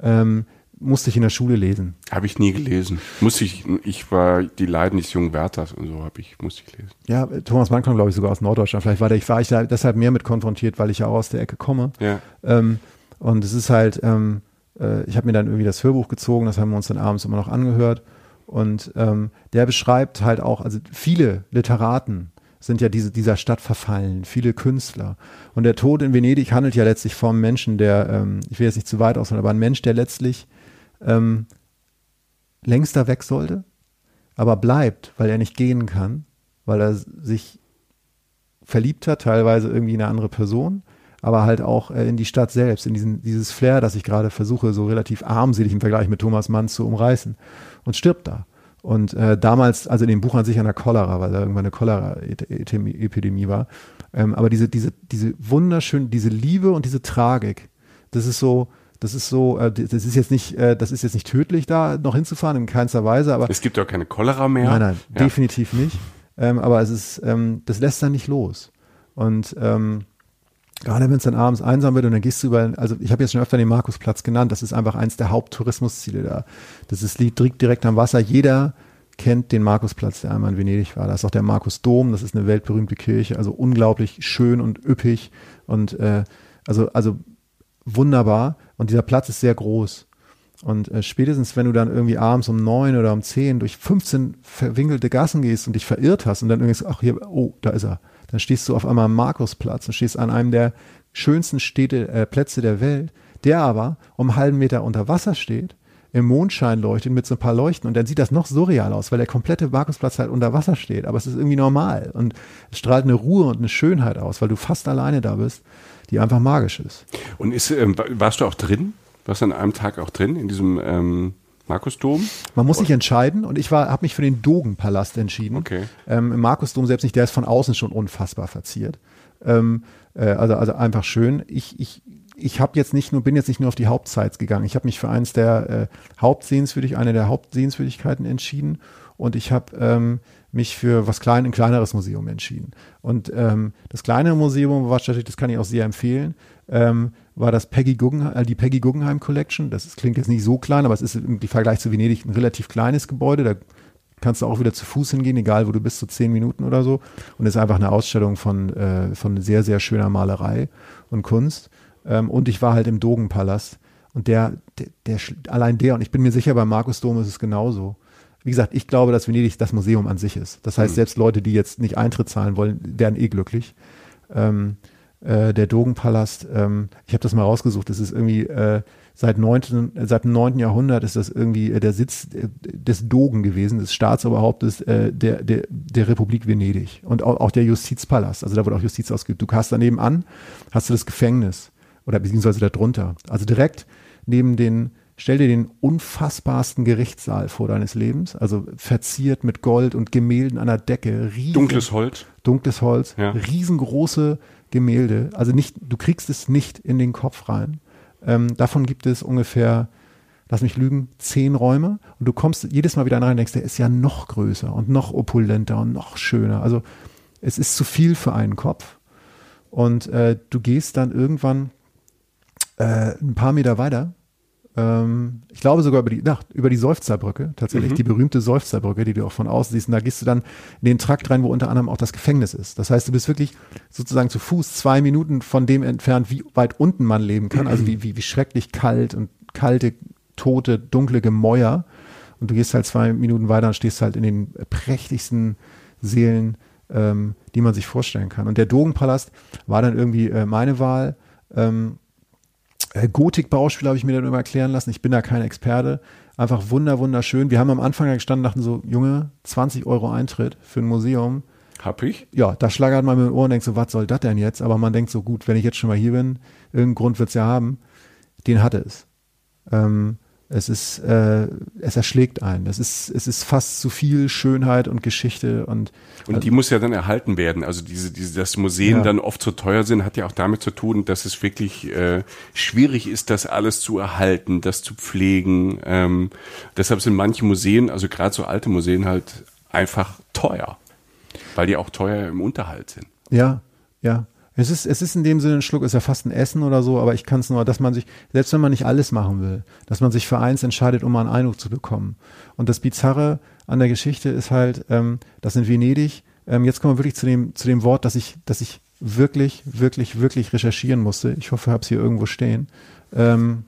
Ähm, musste ich in der Schule lesen. Habe ich nie gelesen. Musste ich, ich war die Leiden des jungen Werthers und so habe ich, musste ich lesen. Ja, Thomas Mann kommt, glaube ich, sogar aus Norddeutschland. Vielleicht war, der, ich, war ich da deshalb mehr mit konfrontiert, weil ich ja auch aus der Ecke komme. Ja. Ähm, und es ist halt, ähm, äh, ich habe mir dann irgendwie das Hörbuch gezogen, das haben wir uns dann abends immer noch angehört. Und ähm, der beschreibt halt auch, also viele Literaten sind ja diese, dieser Stadt verfallen, viele Künstler. Und der Tod in Venedig handelt ja letztlich vom Menschen, der, ähm, ich will jetzt nicht zu weit ausholen, aber ein Mensch, der letztlich ähm, längst da weg sollte, aber bleibt, weil er nicht gehen kann, weil er sich verliebt hat, teilweise irgendwie in eine andere Person, aber halt auch äh, in die Stadt selbst, in diesen, dieses Flair, das ich gerade versuche, so relativ armselig im Vergleich mit Thomas Mann zu umreißen und stirbt da. Und äh, damals, also in dem Buch an sich an der Cholera, weil da irgendwann eine Cholera-Epidemie war. Ähm, aber diese, diese, diese wunderschön, diese Liebe und diese Tragik, das ist so, das ist so, äh, das ist jetzt nicht, äh, das ist jetzt nicht tödlich, da noch hinzufahren, in keinster Weise, aber. Es gibt ja keine Cholera mehr. Nein, nein, ja. definitiv nicht. Ähm, aber es ist, ähm, das lässt dann nicht los. Und ähm, Gerade wenn es dann abends einsam wird und dann gehst du über, also ich habe jetzt schon öfter den Markusplatz genannt, das ist einfach eins der Haupttourismusziele da. Das ist liegt direkt am Wasser. Jeder kennt den Markusplatz, der einmal in Venedig war. Da ist auch der Markusdom, das ist eine weltberühmte Kirche, also unglaublich schön und üppig und äh, also, also wunderbar. Und dieser Platz ist sehr groß. Und äh, spätestens, wenn du dann irgendwie abends um neun oder um zehn durch 15 verwinkelte Gassen gehst und dich verirrt hast und dann irgendwie, ach hier, oh, da ist er dann stehst du auf einmal am Markusplatz und stehst an einem der schönsten Städte, äh, Plätze der Welt, der aber um einen halben Meter unter Wasser steht, im Mondschein leuchtet mit so ein paar Leuchten und dann sieht das noch surreal aus, weil der komplette Markusplatz halt unter Wasser steht, aber es ist irgendwie normal und es strahlt eine Ruhe und eine Schönheit aus, weil du fast alleine da bist, die einfach magisch ist. Und ist, ähm, warst du auch drin? Warst du an einem Tag auch drin in diesem ähm, Markusdom? Man muss sich entscheiden und ich habe mich für den Dogenpalast entschieden. Okay. Ähm, Im Markusdom selbst nicht, der ist von außen schon unfassbar verziert. Ähm, äh, also, also einfach schön. Ich, ich, ich habe jetzt nicht nur, bin jetzt nicht nur auf die Hauptsites gegangen. Ich habe mich für eins der äh, Hauptsehenswürdig, eine der Hauptsehenswürdigkeiten entschieden und ich habe ähm, mich für was klein, ein kleineres Museum entschieden. Und ähm, das kleine Museum war tatsächlich, das kann ich auch sehr empfehlen. Ähm, war das Peggy Guggenheim, äh, die Peggy Guggenheim Collection. Das ist, klingt jetzt nicht so klein, aber es ist im Vergleich zu Venedig ein relativ kleines Gebäude. Da kannst du auch wieder zu Fuß hingehen, egal wo du bist, so zehn Minuten oder so. Und es ist einfach eine Ausstellung von, äh, von sehr, sehr schöner Malerei und Kunst. Ähm, und ich war halt im Dogenpalast. Und der, der, der, allein der, und ich bin mir sicher, beim Markus Dom ist es genauso. Wie gesagt, ich glaube, dass Venedig das Museum an sich ist. Das heißt, mhm. selbst Leute, die jetzt nicht Eintritt zahlen wollen, werden eh glücklich. Ähm, äh, der Dogenpalast, ähm, ich habe das mal rausgesucht, das ist irgendwie äh, seit, 19, seit dem 9. Jahrhundert ist das irgendwie äh, der Sitz äh, des Dogen gewesen, des Staatsoberhauptes äh, der, der, der Republik Venedig und auch, auch der Justizpalast, also da wurde auch Justiz ausgeübt. Du hast daneben an, hast du das Gefängnis oder beziehungsweise darunter. Also direkt neben den Stell dir den unfassbarsten Gerichtssaal vor deines Lebens, also verziert mit Gold und Gemälden an der Decke. Riesen, dunkles Holz. Dunkles Holz, ja. riesengroße Gemälde. Also nicht, du kriegst es nicht in den Kopf rein. Ähm, davon gibt es ungefähr, lass mich lügen, zehn Räume. Und du kommst jedes Mal wieder rein und denkst, der ist ja noch größer und noch opulenter und noch schöner. Also es ist zu viel für einen Kopf. Und äh, du gehst dann irgendwann äh, ein paar Meter weiter ähm, ich glaube sogar über die, ach, über die Seufzerbrücke, tatsächlich, mhm. die berühmte Seufzerbrücke, die du auch von außen siehst. Und da gehst du dann in den Trakt rein, wo unter anderem auch das Gefängnis ist. Das heißt, du bist wirklich sozusagen zu Fuß zwei Minuten von dem entfernt, wie weit unten man leben kann. Also wie, wie, wie schrecklich kalt und kalte, tote, dunkle Gemäuer. Und du gehst halt zwei Minuten weiter und stehst halt in den prächtigsten Seelen, ähm, die man sich vorstellen kann. Und der Dogenpalast war dann irgendwie äh, meine Wahl. Ähm, äh, Gotik-Bauspiel habe ich mir dann immer erklären lassen. Ich bin da kein Experte. Einfach wunder, wunderschön. Wir haben am Anfang gestanden, dachten so, Junge, 20 Euro Eintritt für ein Museum. Hab ich? Ja, da schlagert man mit dem Ohr und denkt so, was soll das denn jetzt? Aber man denkt so, gut, wenn ich jetzt schon mal hier bin, irgendeinen Grund wird es ja haben. Den hatte es. Ähm, es ist, äh, es erschlägt einen. Das ist, es ist fast zu viel Schönheit und Geschichte und. Und die muss ja dann erhalten werden. Also diese, diese, dass Museen Ja. dann oft so teuer sind, hat ja auch damit zu tun, dass es wirklich äh, schwierig ist, das alles zu erhalten, das zu pflegen. Ähm, deshalb sind manche Museen, also gerade so alte Museen halt einfach teuer, weil die auch teuer im Unterhalt sind. Ja, ja. Es ist, es ist in dem Sinne ein Schluck, ist ja fast ein Essen oder so, aber ich kann es nur, dass man sich, selbst wenn man nicht alles machen will, dass man sich für eins entscheidet, um mal einen Eindruck zu bekommen. Und das Bizarre an der Geschichte ist halt, ähm, das in Venedig, ähm, jetzt kommen wir wirklich zu dem, zu dem Wort, dass ich, dass ich wirklich, wirklich, wirklich recherchieren musste. Ich hoffe, ich habe es hier irgendwo stehen. Ähm,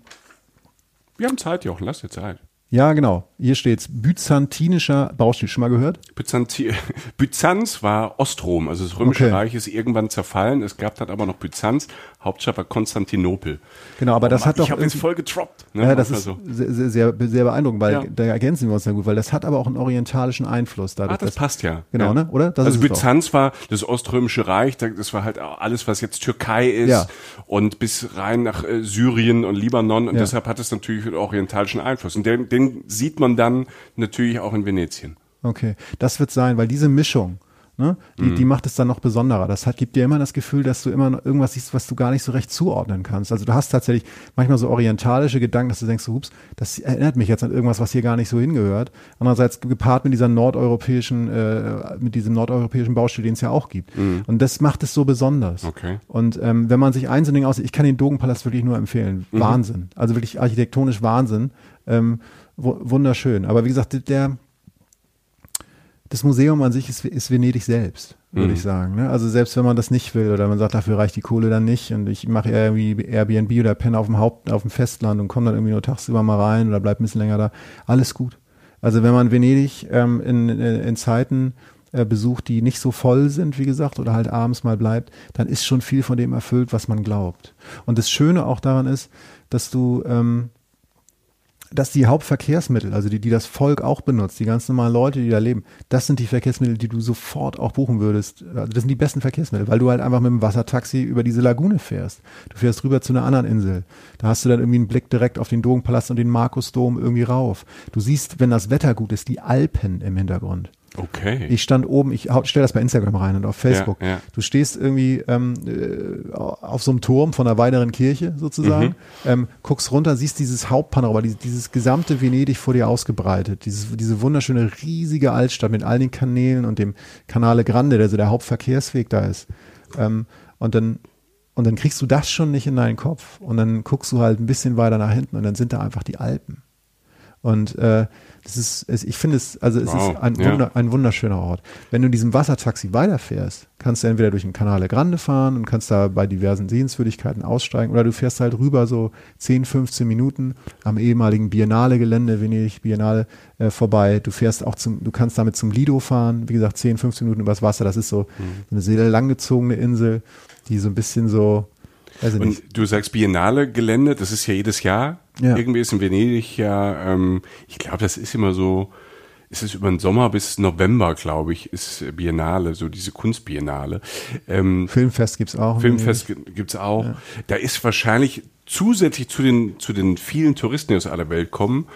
Wir haben Zeit, Jochen, lass dir Zeit. Ja, genau. Hier steht's. Byzantinischer Baustil. Schon mal gehört? Byzanti Byzanz war Ostrom, also das Römische Okay. Reich ist irgendwann zerfallen. Es gab dann aber noch Byzanz, Hauptstadt war Konstantinopel. Genau, aber das Oh Mann, hat doch ich habe irgendwie- voll getroppt. Ne? Ja, das ist sehr, sehr, sehr, sehr beeindruckend, weil Ja. da ergänzen wir uns ja gut, weil das hat aber auch einen orientalischen Einfluss. Dadurch, Ah, das dass- passt ja. Genau, ja. ne? Oder? Das also. Byzanz war das Oströmische Reich, da- das war halt alles, was jetzt Türkei ist Ja. und bis rein nach äh, Syrien und Libanon und deshalb hat es natürlich einen orientalischen Einfluss. Und den, den sieht man dann natürlich auch in Venetien. Okay, das wird sein, weil diese Mischung, ne, die, Mhm. die macht es dann noch besonderer. Das hat, gibt dir immer das Gefühl, dass du immer noch irgendwas siehst, was du gar nicht so recht zuordnen kannst. Also du hast tatsächlich manchmal so orientalische Gedanken, dass du denkst, so, ups, das erinnert mich jetzt an irgendwas, was hier gar nicht so hingehört. Andererseits gepaart mit dieser nordeuropäischen, äh, mit diesem nordeuropäischen Baustil, den es ja auch gibt. Und das macht es so besonders. Mhm. Okay. Und ähm, wenn man sich eins in Ding aussieht, ich kann den Dogenpalast wirklich nur empfehlen. Mhm. Wahnsinn. Also wirklich architektonisch Wahnsinn. Ähm, wu- wunderschön. Aber wie gesagt, der, das Museum an sich ist, ist Venedig selbst, würde Mhm. ich sagen. Ne? Also selbst wenn man das nicht will oder man sagt, dafür reicht die Kohle dann nicht und ich mache eher irgendwie Airbnb oder penne auf dem Haupt, auf dem Festland und komme dann irgendwie nur tagsüber mal rein oder bleib ein bisschen länger da, alles gut. Also wenn man Venedig ähm, in, in, in Zeiten äh, besucht, die nicht so voll sind, wie gesagt, oder halt abends mal bleibt, dann ist schon viel von dem erfüllt, was man glaubt. Und das Schöne auch daran ist, dass du ähm, dass die Hauptverkehrsmittel, also die, die das Volk auch benutzt, die ganz normalen Leute, die da leben, das sind die Verkehrsmittel, die du sofort auch buchen würdest. Also das sind die besten Verkehrsmittel, weil du halt einfach mit dem Wassertaxi über diese Lagune fährst. Du fährst rüber zu einer anderen Insel. Da hast du dann irgendwie einen Blick direkt auf den Dogenpalast und den Markusdom irgendwie rauf. Du siehst, wenn das Wetter gut ist, die Alpen im Hintergrund. Okay. Ich stand oben, ich stelle das bei Instagram rein und auf Facebook. Ja, ja. Du stehst irgendwie ähm, äh, auf so einem Turm von einer weiteren Kirche sozusagen, ähm, guckst runter, siehst dieses Hauptpanorama, dieses, dieses gesamte Venedig vor dir ausgebreitet, dieses, diese wunderschöne riesige Altstadt mit all den Kanälen und dem Canale Grande, der so der Hauptverkehrsweg da ist. Ähm, und dann und dann kriegst du das schon nicht in deinen Kopf und dann guckst du halt ein bisschen weiter nach hinten und dann sind da einfach die Alpen. Und äh, das ist, ich finde es, also es Wow, ist ein, ja. Wunder, ein wunderschöner Ort. Wenn du in diesem Wassertaxi weiterfährst, kannst du entweder durch den Canale Grande fahren und kannst da bei diversen Sehenswürdigkeiten aussteigen oder du fährst halt rüber so 10, 15 Minuten am ehemaligen Biennale-Gelände, Venedig Biennale, äh, vorbei. Du fährst auch zum, du kannst damit zum Lido fahren, wie gesagt 10, 15 Minuten übers Wasser, das ist so, so eine sehr langgezogene Insel. die so ein bisschen so. Und du sagst Biennale Gelände, das ist ja jedes Jahr. Ja. Irgendwie ist in Venedig ja, ähm, ich glaube, das ist immer so, ist es über den Sommer bis November, glaube ich, ist Biennale, so diese Kunstbiennale. Ähm, Filmfest gibt's auch. Filmfest gi- gibt's auch. Da ist wahrscheinlich zusätzlich zu den, zu den vielen Touristen, die aus aller Welt kommen,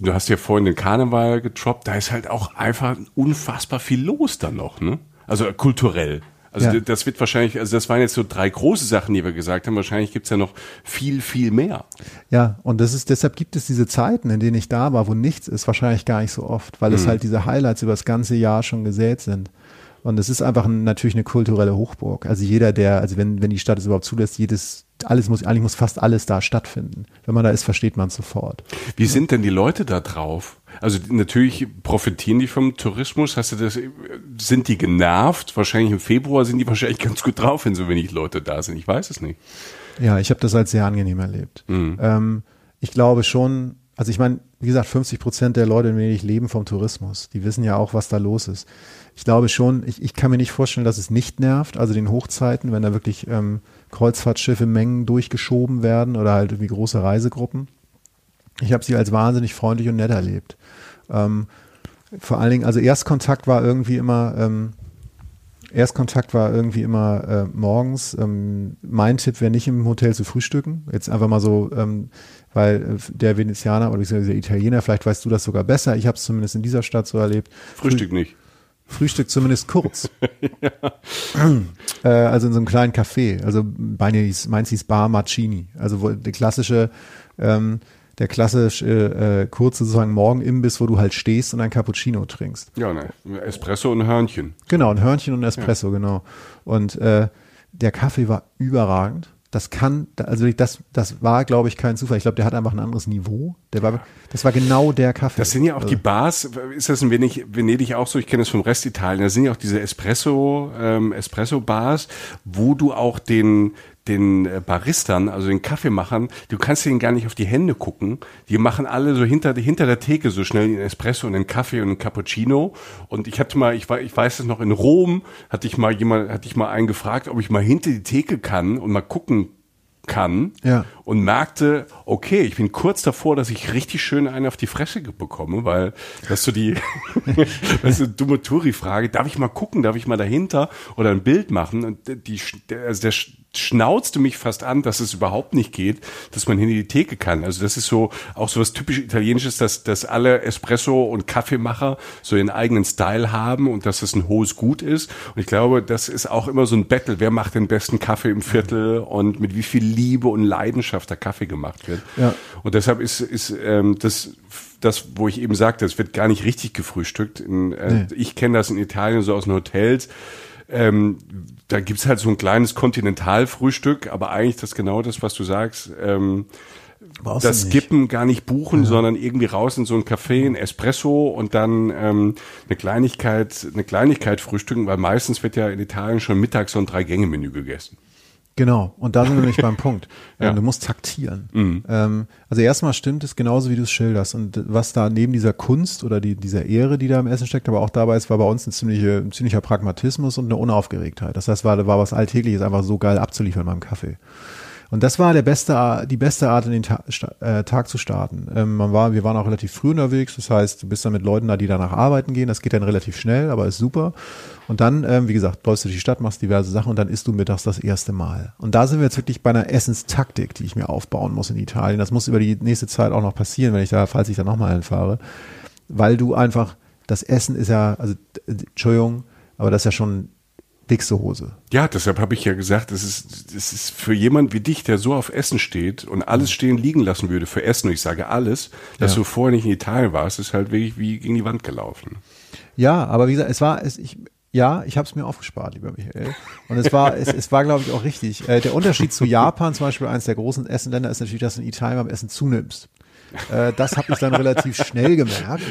du hast ja vorhin den Karneval getroppt, da ist halt auch einfach unfassbar viel los dann noch, ne? Also kulturell. Also Ja. das wird wahrscheinlich, also das waren jetzt so drei große Sachen, die wir gesagt haben. Wahrscheinlich gibt's ja noch viel, viel mehr. Ja, und das ist, deshalb gibt es diese Zeiten, in denen ich da war, wo nichts ist, wahrscheinlich gar nicht so oft, weil es halt diese Highlights über das ganze Jahr schon gesät sind. Und es ist einfach ein, natürlich eine kulturelle Hochburg. Also jeder, der, also wenn, wenn die Stadt es überhaupt zulässt, jedes, alles muss, eigentlich muss fast alles da stattfinden. Wenn man da ist, versteht man es sofort. Wie sind denn die Leute da drauf? Also natürlich profitieren die vom Tourismus. Hast du das? Sind die genervt? Wahrscheinlich im Februar sind die wahrscheinlich ganz gut drauf, wenn so wenig Leute da sind. Ich weiß es nicht. Ja, ich habe das als sehr angenehm erlebt. Ähm, ich glaube schon, also ich meine, wie gesagt, 50 Prozent der Leute in Venedig leben vom Tourismus. Die wissen ja auch, was da los ist. Ich glaube schon, ich, ich kann mir nicht vorstellen, dass es nicht nervt, also den Hochzeiten, wenn da wirklich ähm, Kreuzfahrtschiffe Mengen durchgeschoben werden oder halt irgendwie große Reisegruppen. Ich habe sie als wahnsinnig freundlich und nett erlebt. Ähm, vor allen Dingen, also Erstkontakt war irgendwie immer, ähm, Erstkontakt war irgendwie immer äh, morgens. Ähm, mein Tipp wäre nicht im Hotel zu frühstücken. Jetzt einfach mal so, ähm, weil äh, der Venezianer oder der Italiener, vielleicht weißt du das sogar besser. Ich habe es zumindest in dieser Stadt so erlebt. Frühstück nicht. Frühstück zumindest kurz. äh, also in so einem kleinen Café. Also meins hieß Bar Marcini. Also wo der klassische, ähm, der klassische äh, kurze sozusagen Morgenimbiss, wo du halt stehst und ein Cappuccino trinkst. Ja, ne. Espresso und Hörnchen. Genau, ein Hörnchen und ein Espresso, genau. Und äh, der Kaffee war überragend. Das kann, also das, das war, glaube ich, kein Zufall. Ich glaube, der hat einfach ein anderes Niveau. Der war, das war genau der Kaffee. Das sind ja auch die Bars, ist das in Venedig, Venedig auch so, ich kenne das vom Rest Italien, da sind ja auch diese Espresso, ähm, Espresso-Bars, wo du auch den, den äh, Baristern, also den Kaffeemachern, du kannst denen gar nicht auf die Hände gucken. Die machen alle so hinter, hinter der Theke so schnell den Espresso und den Kaffee und den Cappuccino. Und ich hatte mal, ich, wei- ich weiß es noch, in Rom hatte ich mal jemand, hatte ich mal einen gefragt, ob ich mal hinter die Theke kann und mal gucken kann Ja. und merkte, okay, ich bin kurz davor, dass ich richtig schön einen auf die Fresse bekomme, weil das ist so die, ist eine dumme Touri-Frage, darf ich mal gucken, darf ich mal dahinter oder ein Bild machen und die, also der sch- schnauzte mich fast an, dass es überhaupt nicht geht, dass man hinter die Theke kann. Also das ist so auch so was typisch Italienisches, dass, dass alle Espresso- und Kaffeemacher so ihren eigenen Style haben und dass das ein hohes Gut ist. Und ich glaube, das ist auch immer so ein Battle. Wer macht den besten Kaffee im Viertel und mit wie viel Liebe und Leidenschaft der Kaffee gemacht wird. Ja. Und deshalb ist, ist ähm, das das, wo ich eben sagte, es wird gar nicht richtig gefrühstückt. In, äh, Nee. Ich kenne das in Italien so aus den Hotels. Ähm, da gibt's halt so ein kleines Kontinentalfrühstück, aber eigentlich das genau das, was du sagst. Ähm, Brauchst das. Skippen gar nicht buchen, sondern irgendwie raus in so ein Café, ein Espresso und dann ähm, eine Kleinigkeit, eine Kleinigkeit frühstücken, weil meistens wird ja in Italien schon mittags so ein Drei-Gänge-Menü gegessen. Genau, und da sind wir nämlich beim Punkt. Ja. Ähm, Du musst taktieren. Ähm, also erstmal stimmt es genauso, wie du es schilderst. Und was da neben dieser Kunst oder die, dieser Ehre, die da im Essen steckt, aber auch dabei ist, war bei uns ein, ziemliche, ein ziemlicher Pragmatismus und eine Unaufgeregtheit. Das heißt, war, war was Alltägliches einfach so geil abzuliefern beim Kaffee. Und das war der beste, die beste Art, in den Ta äh, Tag zu starten. Ähm, man war, wir waren auch relativ früh unterwegs. Das heißt, du bist dann mit Leuten da, die danach arbeiten gehen. Das geht dann relativ schnell, aber ist super. Und dann, ähm, wie gesagt, läufst du durch die Stadt, machst diverse Sachen und dann isst du mittags das erste Mal. Und da sind wir jetzt wirklich bei einer Essenstaktik, die ich mir aufbauen muss in Italien. Das muss über die nächste Zeit auch noch passieren, wenn ich da, falls ich da nochmal hinfahre. Weil du einfach, das Essen ist ja, also, Entschuldigung, aber das ist ja schon dickste Hose. Ja, deshalb habe ich ja gesagt, das ist, das ist für jemand wie dich, der so auf Essen steht und alles stehen liegen lassen würde für Essen, und ich sage alles, dass Ja. du vorher nicht in Italien warst, ist halt wirklich wie gegen die Wand gelaufen. Ja, aber wie gesagt, es war, es, ich, ja, ich habe es mir aufgespart, lieber Michael. Und es war, es, es war, glaube ich, auch richtig. Äh, der Unterschied zu Japan, zum Beispiel eines der großen Essenländer, ist natürlich, dass du in Italien beim Essen zunimmst. Äh, das habe ich dann relativ schnell gemerkt,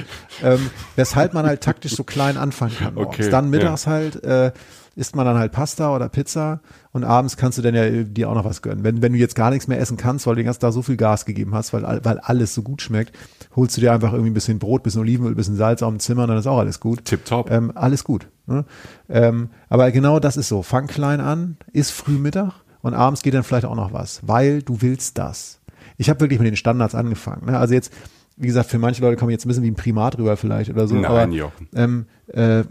ähm, weshalb man halt taktisch so klein anfangen kann. Morgens. Okay, dann mittags halt, äh, isst man dann halt Pasta oder Pizza und abends kannst du dann ja dir auch noch was gönnen. Wenn, wenn du jetzt gar nichts mehr essen kannst, weil du den ganzen Tag so viel Gas gegeben hast, weil, weil alles so gut schmeckt, holst du dir einfach irgendwie ein bisschen Brot, bisschen Olivenöl, bisschen Salz auf dem Zimmer, dann ist auch alles gut. Tipptopp. Ähm, alles gut. Ne? Ähm, aber genau das ist so. Fang klein an, isst früh Mittag und abends geht dann vielleicht auch noch was, weil du willst das. Ich habe wirklich mit den Standards angefangen. Ne? Also jetzt, wie gesagt, für manche Leute kommen jetzt ein bisschen wie ein Primat rüber vielleicht oder so. Nein, aber, Jochen. ähm, äh, äh,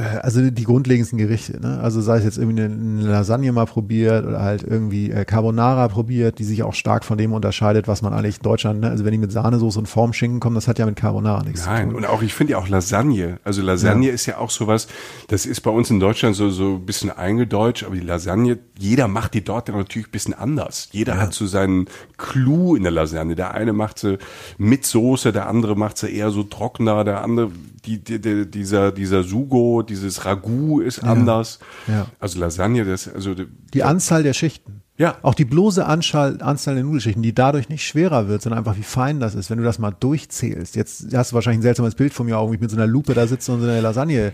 also die grundlegendsten Gerichte, ne? Also sei es jetzt irgendwie eine, Lasagne mal probiert oder halt irgendwie äh, Carbonara probiert, die sich auch stark von dem unterscheidet, was man eigentlich in Deutschland, ne? also wenn die mit Sahnesoße und Formschinken kommen, das hat ja mit Carbonara nichts Nein, zu tun. und auch, ich finde ja auch Lasagne. Also Lasagne Ja. ist ja auch sowas, das ist bei uns in Deutschland so, so ein bisschen eingedeutscht, aber die Lasagne, jeder macht die dort natürlich ein bisschen anders. Jeder hat so seinen Clou in der Lasagne. Der eine macht sie mit Soße, der andere macht sie eher so trockener, der andere, die, die, die, dieser, dieser Sugo, dieses Ragout ist anders. Ja. Also Lasagne, das, also, Die Anzahl der Schichten. Ja. Auch die bloße Anzahl, Anzahl der Nudelschichten, die dadurch nicht schwerer wird, sondern einfach wie fein das ist, wenn du das mal durchzählst. Jetzt hast du wahrscheinlich ein seltsames Bild von mir, auch wie ich mit so einer Lupe da sitze und so eine Lasagne.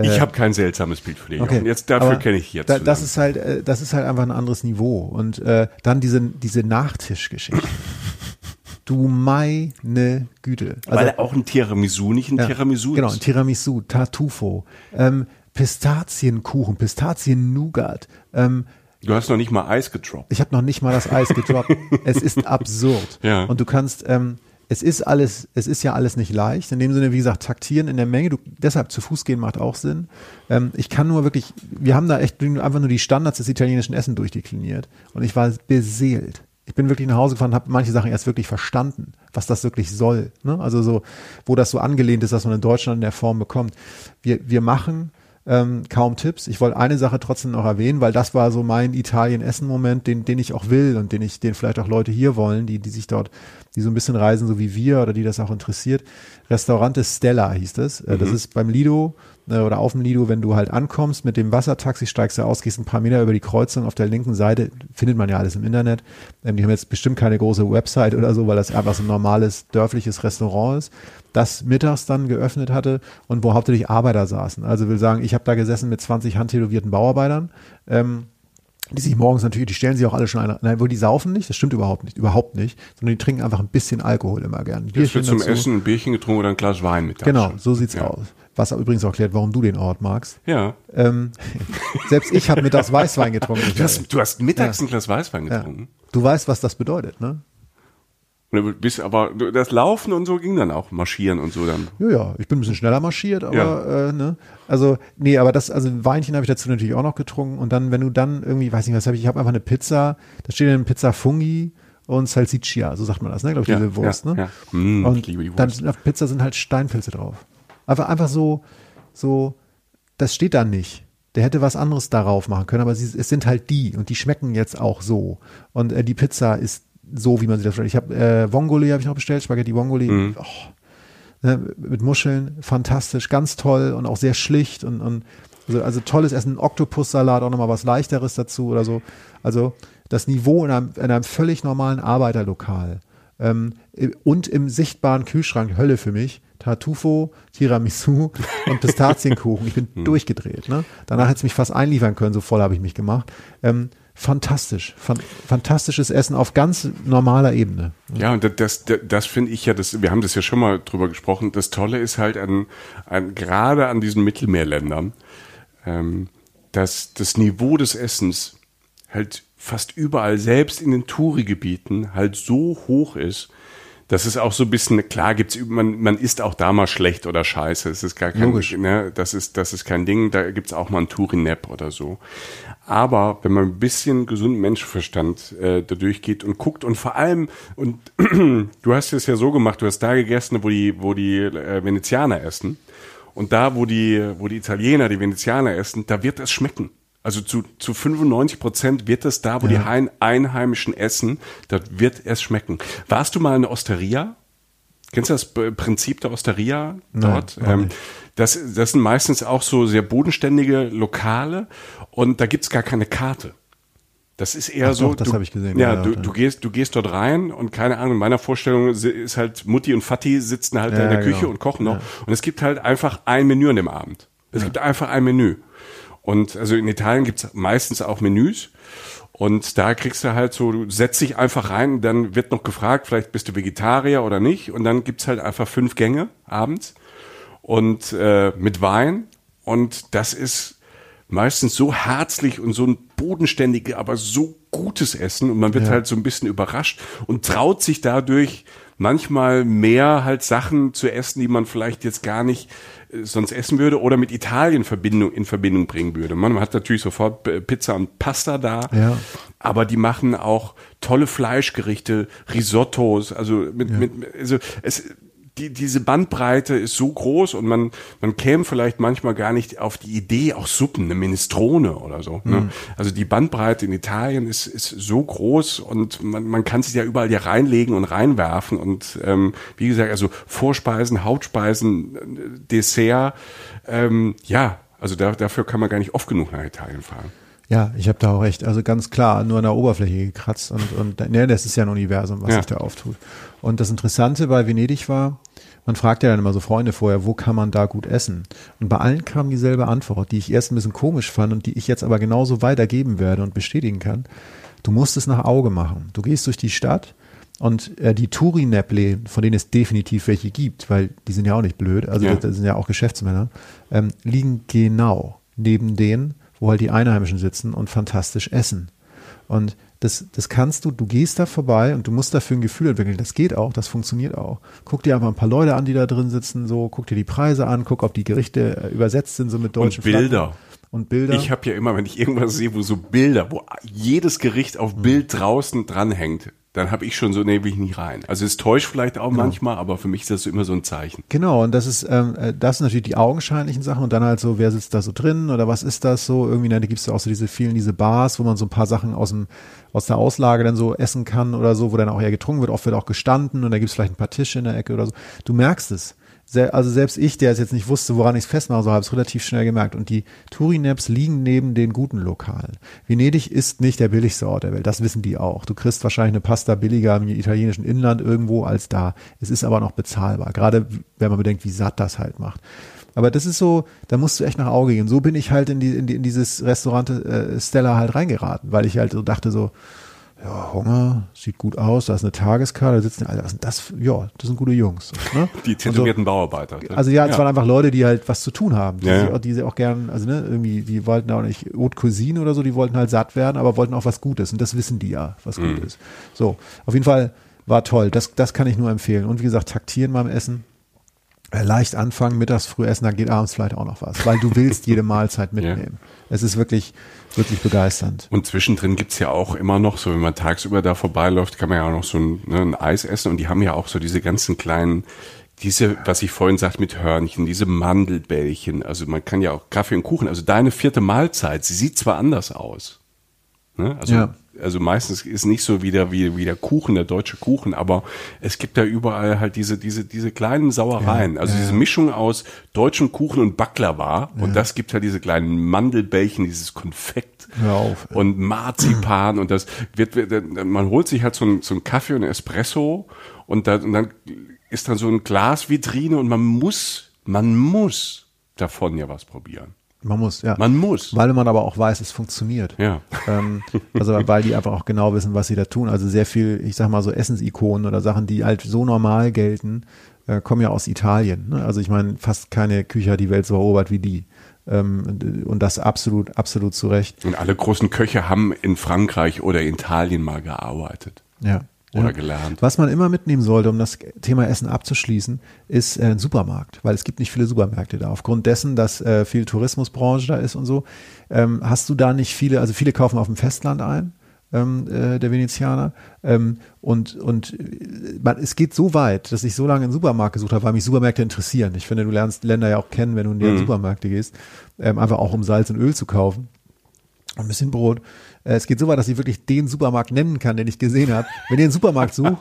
ich habe kein seltsames Bild für dich. Äh, Okay. Jetzt dafür kenne ich jetzt. Da, das ist halt, äh, das ist halt einfach ein anderes Niveau. Und äh, dann diese, diese Nachtischgeschichte. Du meine Güte. Also, Weil auch ein Tiramisu nicht ein ja, Tiramisu Genau, ein Tiramisu, Tartufo, ähm, Pistazienkuchen, Pistazien-Nougat. Ähm, Du hast noch nicht mal Eis gedroppt. ich habe noch nicht mal das Eis gedroppt. es ist absurd. Ja. Und du kannst, ähm, es ist alles, es ist ja alles nicht leicht. In dem Sinne, wie gesagt, taktieren in der Menge. Du, deshalb zu Fuß gehen macht auch Sinn. Ähm, ich kann nur wirklich, wir haben da echt einfach nur die Standards des italienischen Essen durchdekliniert. Und ich war beseelt. Ich bin wirklich nach Hause gefahren, habe manche Sachen erst wirklich verstanden, was das wirklich soll. Ne? Also so, wo das so angelehnt ist, dass man in Deutschland in der Form bekommt. Wir, wir machen ähm, kaum Tipps. Ich wollte eine Sache trotzdem noch erwähnen, weil das war so mein Italien-Essen-Moment, den, den ich auch will und den ich, den vielleicht auch Leute hier wollen, die, die sich dort, die so ein bisschen reisen, so wie wir oder die das auch interessiert. Restaurante Stella hieß es. Äh, Das ist beim Lido oder auf dem Lido, wenn du halt ankommst mit dem Wassertaxi, steigst du aus, gehst ein paar Meter über die Kreuzung auf der linken Seite, findet man ja alles im Internet. Ähm, die haben jetzt bestimmt keine große Website oder so, weil das einfach so ein normales dörfliches Restaurant ist, das mittags dann geöffnet hatte und wo hauptsächlich Arbeiter saßen. Also will sagen, ich habe da gesessen mit 20 handtätowierten Bauarbeitern. Ähm, die sich morgens natürlich, die stellen sich auch alle schon ein. Nein, wo die saufen nicht, das stimmt überhaupt nicht, überhaupt nicht, sondern die trinken einfach ein bisschen Alkohol immer gern. Bierchen wird zum dazu. Essen ein Bierchen getrunken oder ein Glas Wein mit. Genau, so sieht's Ja. aus. Was übrigens auch erklärt, warum du den Ort magst. Ja. Ähm, selbst ich habe mittags Weißwein getrunken. Du hast, du hast mittags Ja. ein Glas Weißwein ja. getrunken. Du weißt, was das bedeutet, ne? Bist aber das Laufen und so ging dann auch, marschieren und so dann. Ja, ja, ich bin ein bisschen schneller marschiert, aber Ja. äh, ne, also nee, aber das, also Weinchen habe ich dazu natürlich auch noch getrunken und dann, wenn du dann irgendwie, weiß nicht, was habe ich, ich habe einfach eine Pizza, da steht dann Pizza Fungi und Salsiccia, so sagt man das, ne, glaube ich, Ja, diese Wurst, ja, ne? ja. Mm, und ich liebe die dann Wurst. sind auf Pizza sind halt Steinpilze drauf. Einfach, einfach so, so, das steht da nicht. Der hätte was anderes darauf machen können, aber sie, es sind halt die und die schmecken jetzt auch so. Und äh, die Pizza ist so, wie man sie das. Ich habe äh, Vongole habe ich noch bestellt, Spaghetti Vongole. Mhm. Oh, ne, mit Muscheln, fantastisch, ganz toll und auch sehr schlicht und, und also, also tolles Essen, Oktopussalat, auch nochmal was leichteres dazu oder so. Also das Niveau in einem, in einem völlig normalen Arbeiterlokal ähm, und im sichtbaren Kühlschrank, Hölle für mich, Tartufo, Tiramisu und Pistazienkuchen. Ich bin durchgedreht. Ne? Danach hätte es mich fast einliefern können, so voll habe ich mich gemacht. Ähm, fantastisch, fan fantastisches Essen auf ganz normaler Ebene. Ja, und das, das, das finde ich ja, das, wir haben das ja schon mal drüber gesprochen. Das Tolle ist halt an, an gerade an diesen Mittelmeerländern, ähm, dass das Niveau des Essens halt fast überall, selbst in den Touri-Gebieten, halt so hoch ist, dass es auch so ein bisschen, klar gibt's, man, man isst auch da mal schlecht oder scheiße. Es ist gar kein, Logisch. ne, das ist, das ist kein Ding, da gibt's auch mal ein Touri-Nap oder so. Aber wenn man ein bisschen gesunden Menschenverstand äh, da durchgeht und guckt und vor allem, und du hast es ja so gemacht, du hast da gegessen, wo die, wo die äh, Venezianer essen. Und da, wo die, wo die Italiener, die Venezianer essen, da wird es schmecken. Also zu, zu 95 Prozent wird es da, wo die Hein Einheimischen essen, da wird es schmecken. Warst du mal in Osteria? Kennst du das Prinzip der Osteria dort? noch ähm, das, das sind meistens auch so sehr bodenständige Lokale und da gibt's gar keine Karte. Das ist eher Ach so. doch, das du- hab ich gesehen, Ja, ja, du, ja. du gehst, du gehst dort rein und keine Ahnung, in meiner Vorstellung ist halt Mutti und Vati sitzen halt Ja, in der genau. Küche und kochen noch. Und es gibt halt einfach ein Menü an dem Abend. Es gibt einfach ein Menü. Und also in Italien gibt's meistens auch Menüs. Und da kriegst du halt so, du setzt dich einfach rein, dann wird noch gefragt, vielleicht bist du Vegetarier oder nicht. Und dann gibt's halt einfach fünf Gänge abends und äh, mit Wein. Und das ist meistens so herzlich und so ein bodenständiges, aber so gutes Essen. Und man wird Ja. halt so ein bisschen überrascht und traut sich dadurch manchmal mehr halt Sachen zu essen, die man vielleicht jetzt gar nicht äh, sonst essen würde oder mit Italien Verbindung, in Verbindung bringen würde. Man hat natürlich sofort Pizza und Pasta da, Ja. aber die machen auch tolle Fleischgerichte, Risottos, also mit, mit also es die, diese Bandbreite ist so groß und man, man käme vielleicht manchmal gar nicht auf die Idee, auch Suppen, eine Minestrone oder so. Ne? Also die Bandbreite in Italien ist, ist so groß und man, man kann sich ja überall hier reinlegen und reinwerfen und ähm, wie gesagt, also Vorspeisen, Hauptspeisen, äh, Dessert, ähm, ja, also da, dafür kann man gar nicht oft genug nach Italien fahren. Ja, ich habe da auch recht. Also ganz klar, nur an der Oberfläche gekratzt und, und ne, das ist ja ein Universum, was Ja. sich da auftut. Und das Interessante bei Venedig war, man fragt ja dann immer so Freunde vorher, wo kann man da gut essen? Und bei allen kam dieselbe Antwort, die ich erst ein bisschen komisch fand und die ich jetzt aber genauso weitergeben werde und bestätigen kann. Du musst es nach Auge machen. Du gehst durch die Stadt und äh, die Touri-Nap-Läden, von denen es definitiv welche gibt, weil die sind ja auch nicht blöd, also Ja. das, das sind ja auch Geschäftsmänner, ähm, liegen genau neben denen, wo halt die Einheimischen sitzen und fantastisch essen. Und das, das kannst du, du gehst da vorbei und du musst dafür ein Gefühl entwickeln. Das geht auch, das funktioniert auch. Guck dir einfach ein paar Leute an, die da drin sitzen, so, guck dir die Preise an, guck, ob die Gerichte äh, übersetzt sind, so mit deutschen Und Bilder. Flaggen. Und Bilder. Ich habe ja immer, wenn ich irgendwas sehe, wo so Bilder, wo jedes Gericht auf Bild draußen dranhängt, dann habe ich schon so, nee, will ich nicht rein. Also es täuscht vielleicht auch manchmal, aber für mich ist das so immer so ein Zeichen. Genau, und das ist, ähm, äh, das sind natürlich die augenscheinlichen Sachen und dann halt so, wer sitzt da so drin oder was ist das so? Irgendwie, ne, da gibt's ja auch so diese vielen, diese Bars, wo man so ein paar Sachen aus dem, aus der Auslage dann so essen kann oder so, wo dann auch eher getrunken wird, oft wird auch gestanden und da gibt's vielleicht ein paar Tische in der Ecke oder so. Du merkst es. Also selbst ich, der es jetzt nicht wusste, woran ich es festmache, so habe es relativ schnell gemerkt. Und die Touri-Naps liegen neben den guten Lokalen. Venedig ist nicht der billigste Ort der Welt, das wissen die auch. Du kriegst wahrscheinlich eine Pasta billiger im italienischen Inland irgendwo als da. Es ist aber noch bezahlbar, gerade wenn man bedenkt, wie satt das halt macht. Aber das ist so, da musst du echt nach Auge gehen. So bin ich halt in, die, in, die, in dieses Restaurant äh, Stella halt reingeraten, weil ich halt so dachte so, ja, Hunger, sieht gut aus, da ist eine Tageskarte, da sitzen, Alter, was sind das? Ja, das sind gute Jungs. Ne? Die Und so- tätowierten Bauarbeiter. ne? also ja, es waren einfach Leute, die halt was zu tun haben, die, Ja, sie ja. auch, die sie auch gern, also ne, irgendwie, die wollten auch nicht Haute Cuisine oder so, die wollten halt satt werden, aber wollten auch was Gutes und das wissen die ja, was Mhm. gut ist. So, auf jeden Fall war toll, das, das kann ich nur empfehlen. Und wie gesagt, taktieren beim Essen, leicht anfangen, mittags früh essen, dann geht abends vielleicht auch noch was, weil du willst jede Mahlzeit mitnehmen. Es ist wirklich, wirklich begeisternd. Und zwischendrin gibt's ja auch immer noch, so wenn man tagsüber da vorbeiläuft, kann man ja auch noch so ein, ne, ein Eis essen. Und die haben ja auch so diese ganzen kleinen, diese, was ich vorhin sagte mit Hörnchen, diese Mandelbällchen. Also man kann ja auch Kaffee und Kuchen. Also deine vierte Mahlzeit, sie sieht zwar anders aus. Ne? Also, Ja. Also meistens ist nicht so wie der, wie, wie der Kuchen, der deutsche Kuchen, aber es gibt da überall halt diese, diese, diese kleinen Sauereien. also diese Mischung aus deutschem Kuchen und Baklava. Und das gibt halt diese kleinen Mandelbällchen, dieses Konfekt. Auf. Und Marzipan und das wird, wird man holt sich halt so ein, so ein Kaffee und ein Espresso und, da, und dann ist dann so ein Glasvitrine und man muss, man muss davon ja was probieren. Man muss, ja. Man muss. Weil man aber auch weiß, es funktioniert. Ja. Ähm, also weil die einfach auch genau wissen, was sie da tun. Also sehr viel, ich sag mal so Essensikonen oder Sachen, die halt so normal gelten, äh, kommen ja aus Italien. Ne? Also ich meine, fast keine Küche hat die Welt so erobert wie die. Ähm, und das absolut, absolut zu Recht. Und alle großen Köche haben in Frankreich oder Italien mal gearbeitet. Ja. Oder ja. gelernt. Was man immer mitnehmen sollte, um das Thema Essen abzuschließen, ist äh, ein Supermarkt, weil es gibt nicht viele Supermärkte da. Aufgrund dessen, dass äh, viel Tourismusbranche da ist und so, ähm, hast du da nicht viele, also viele kaufen auf dem Festland ein, ähm, äh, der Venezianer. Ähm, und und äh, man, es geht so weit, dass ich so lange einen Supermarkt gesucht habe, weil mich Supermärkte interessieren. Ich finde, du lernst Länder ja auch kennen, wenn du in die Supermärkte gehst, ähm, einfach auch um Salz und Öl zu kaufen und ein bisschen Brot. Äh, Es geht so weit, dass ich wirklich den Supermarkt nennen kann, den ich gesehen habe. Wenn ihr einen Supermarkt sucht,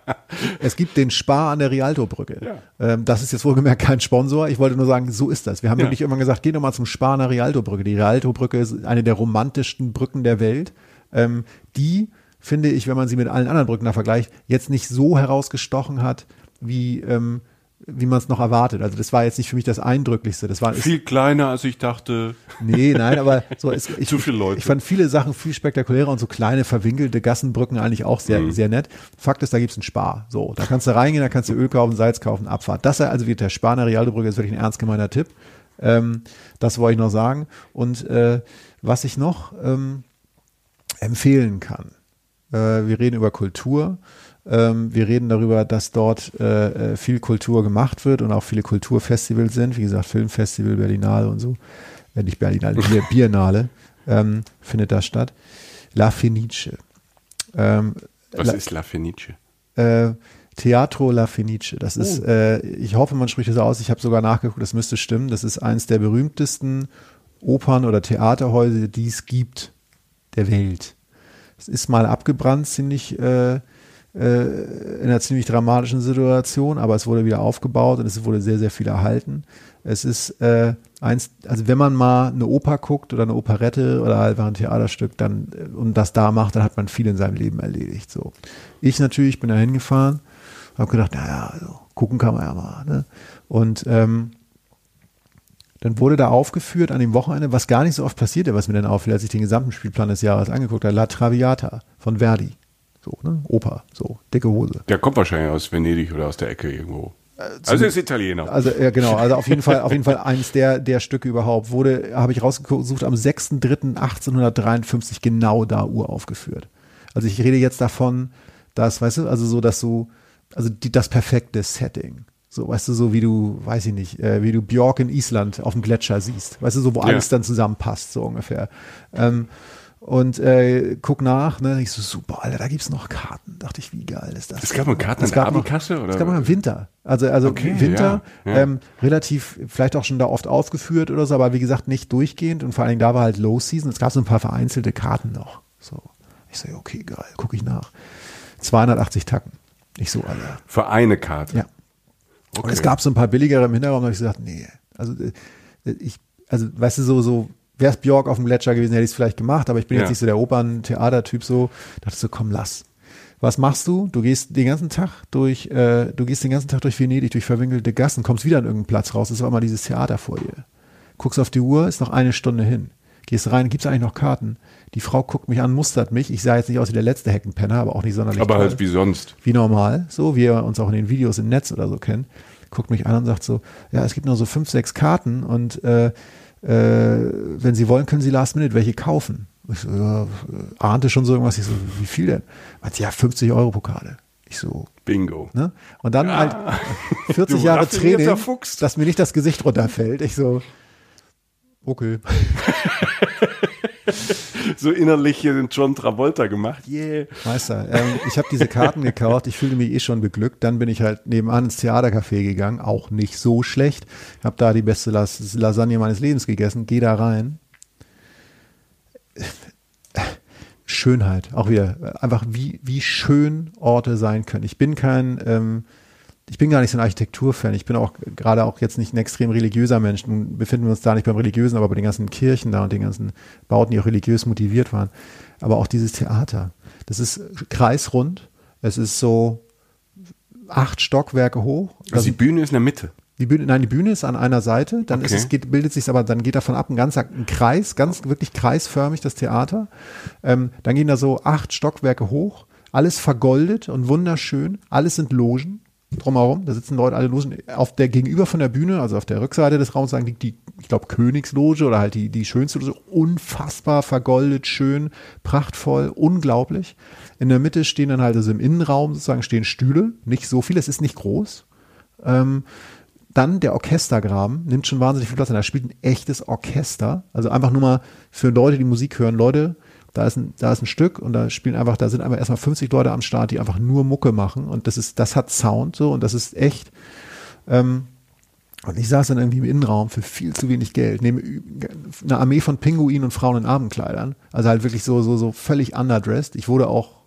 es gibt den Spar an der Rialto-Brücke. Ähm, das ist jetzt wohlgemerkt kein Sponsor. Ich wollte nur sagen, so ist das. Wir haben Ja. wirklich irgendwann gesagt, geh doch mal zum Spar an der Rialto-Brücke. Die Rialto-Brücke ist eine der romantischsten Brücken der Welt. Ähm, die, finde ich, wenn man sie mit allen anderen Brücken da vergleicht, jetzt nicht so herausgestochen hat, wie, ähm, wie man es noch erwartet. Also das war jetzt nicht für mich das Eindrücklichste. Das war viel kleiner, als ich dachte. Nee, nein, aber so es, ich, Zu viele Leute. Ich fand viele Sachen viel spektakulärer und so kleine verwinkelte Gassenbrücken eigentlich auch sehr Mhm. sehr nett. Fakt ist, da gibt's einen Spar. So, da kannst du reingehen, da kannst du Öl kaufen, Salz kaufen, Abfahrt. Das ist also wie der Spar in der Rialto-Brücke ist wirklich ein ernst gemeinter Tipp. Ähm, das wollte ich noch sagen. Und äh, was ich noch ähm, empfehlen kann. Äh, wir reden über Kultur. Ähm, wir reden darüber, dass dort äh, äh, viel Kultur gemacht wird und auch viele Kulturfestivals sind. Wie gesagt, Filmfestival, Berlinale und so. Äh, nicht Berlinale, Bier, Biennale ähm, findet da statt. La Fenice. Ähm, Was La- ist La Fenice? äh, Teatro La Fenice. Das ist, äh, ich hoffe, man spricht das aus. Ich habe sogar nachgeguckt, das müsste stimmen. Das ist eines der berühmtesten Opern- oder Theaterhäuser, die es gibt der Welt. Es ist mal abgebrannt, ziemlich äh, in einer ziemlich dramatischen Situation, aber es wurde wieder aufgebaut und es wurde sehr, sehr viel erhalten. Es ist äh, eins, also wenn man mal eine Oper guckt oder eine Operette oder einfach ein Theaterstück dann äh, und das da macht, dann hat man viel in seinem Leben erledigt. So. Ich natürlich bin da hingefahren, habe gedacht, naja, also, gucken kann man ja mal. Ne? Und ähm, dann wurde da aufgeführt an dem Wochenende, was gar nicht so oft passierte, was mir dann auffiel, als ich den gesamten Spielplan des Jahres angeguckt habe, La Traviata von Verdi. So, ne? Oper, so, dicke Hose. Der kommt wahrscheinlich aus Venedig oder aus der Ecke irgendwo. also ist Italiener. Also ja, genau, also auf jeden Fall, auf jeden Fall eins der der Stücke überhaupt wurde, habe ich rausgesucht, am 6.3.1853 genau da uraufgeführt. Also ich rede jetzt davon, dass, weißt du, also so, dass so, also die, das perfekte Setting. So, weißt du, so wie du, weiß ich nicht, äh, wie du Björk in Island auf dem Gletscher siehst. Weißt du, so, wo Ja. alles dann zusammenpasst, so ungefähr. Ähm, und äh, guck nach, ne, ich so, super, Alter, da gibt's noch Karten. Dachte ich, wie geil ist das? Es gab noch Karten Es der gab noch- Abendkasse, oder? Es gab noch im Winter. Also, also Okay, Winter, ja, ja. Ähm, relativ, vielleicht auch schon da oft aufgeführt oder so, aber wie gesagt, nicht durchgehend und vor allen Dingen da war halt Low Season. Es gab so ein paar vereinzelte Karten noch. So. Ich so, okay, geil, gucke ich nach. 280 Tacken. Ich so, Alter. Für eine Karte. Ja. Okay. Und es gab so ein paar billigere im Hintergrund, da habe ich gesagt, nee, also äh, ich, also weißt du, so, so, wär's Björk auf dem Gletscher gewesen, hätte ich es vielleicht gemacht, aber ich bin Ja. jetzt nicht so der Opern-Theater-Typ so, dachte so, komm, lass. Was machst du? Du gehst den ganzen Tag durch, äh, du gehst den ganzen Tag durch Venedig, durch verwinkelte Gassen, kommst wieder an irgendeinen Platz raus, ist auch immer dieses Theater vor dir. Guckst auf die Uhr, ist noch eine Stunde hin. Gehst rein, gibt's eigentlich noch Karten? Die Frau guckt mich an, mustert mich. Ich sah jetzt nicht aus wie der letzte Heckenpenner, aber auch nicht sonderlich Aber toll halt wie sonst. wie normal, so wie ihr uns auch in den Videos im Netz oder so kennt, guckt mich an und sagt so, ja, es gibt nur so fünf, sechs Karten und äh, wenn Sie wollen, können Sie Last Minute welche kaufen. Ich so, ja, äh, ahnte schon so irgendwas. Ich so, wie viel denn? Sie, ja, 50 Euro pro Karte. Ich so, Bingo. ne? Und dann halt 40 Du Jahre Training, Fuchs. dass mir nicht das Gesicht runterfällt. Ich so, okay. So innerlich hier den John Travolta gemacht. Yeah. Meister, ähm, ich habe diese Karten gekauft, ich fühlte mich eh schon beglückt. Dann bin ich halt nebenan ins Theatercafé gegangen, auch nicht so schlecht. Habe da die beste Las Lasagne meines Lebens gegessen, geh da rein. Schönheit, auch wieder, einfach wie, wie schön Orte sein können. Ich bin kein, ähm, ich bin gar nicht so ein Architekturfan. Ich bin auch gerade auch jetzt nicht ein extrem religiöser Mensch. Nun befinden wir uns da nicht beim Religiösen, aber bei den ganzen Kirchen da und den ganzen Bauten, die auch religiös motiviert waren. Aber auch dieses Theater. Das ist kreisrund. Es ist so acht Stockwerke hoch. Also die Bühne ist in der Mitte. Die Bühne, nein, die Bühne ist an einer Seite, dann ist Okay. es, geht, bildet sich aber, dann geht davon ab ein ganzer ein Kreis, ganz wirklich kreisförmig das Theater. Ähm, dann gehen da so acht Stockwerke hoch, alles vergoldet und wunderschön, alles sind Logen drumherum, da sitzen Leute alle Logen. Auf der gegenüber von der Bühne, also auf der Rückseite des Raums, liegt die, ich glaube, Königsloge oder halt die, die schönste Loge, unfassbar vergoldet, schön, prachtvoll, unglaublich. In der Mitte stehen dann halt, also im Innenraum sozusagen stehen Stühle, nicht so viel, es ist nicht groß. Ähm, dann der Orchestergraben nimmt schon wahnsinnig viel Platz ein. Da spielt ein echtes Orchester. Also einfach nur mal für Leute, die Musik hören. Leute, da ist ein, da ist ein Stück und da spielen einfach, da sind einfach erstmal 50 Leute am Start, die einfach nur Mucke machen. Und das ist, das hat Sound so und das ist echt. Ähm, und ich saß dann irgendwie im Innenraum für viel zu wenig Geld, ü- eine Armee von Pinguinen und Frauen in Abendkleidern. Also halt wirklich so, so, so völlig underdressed. Ich wurde auch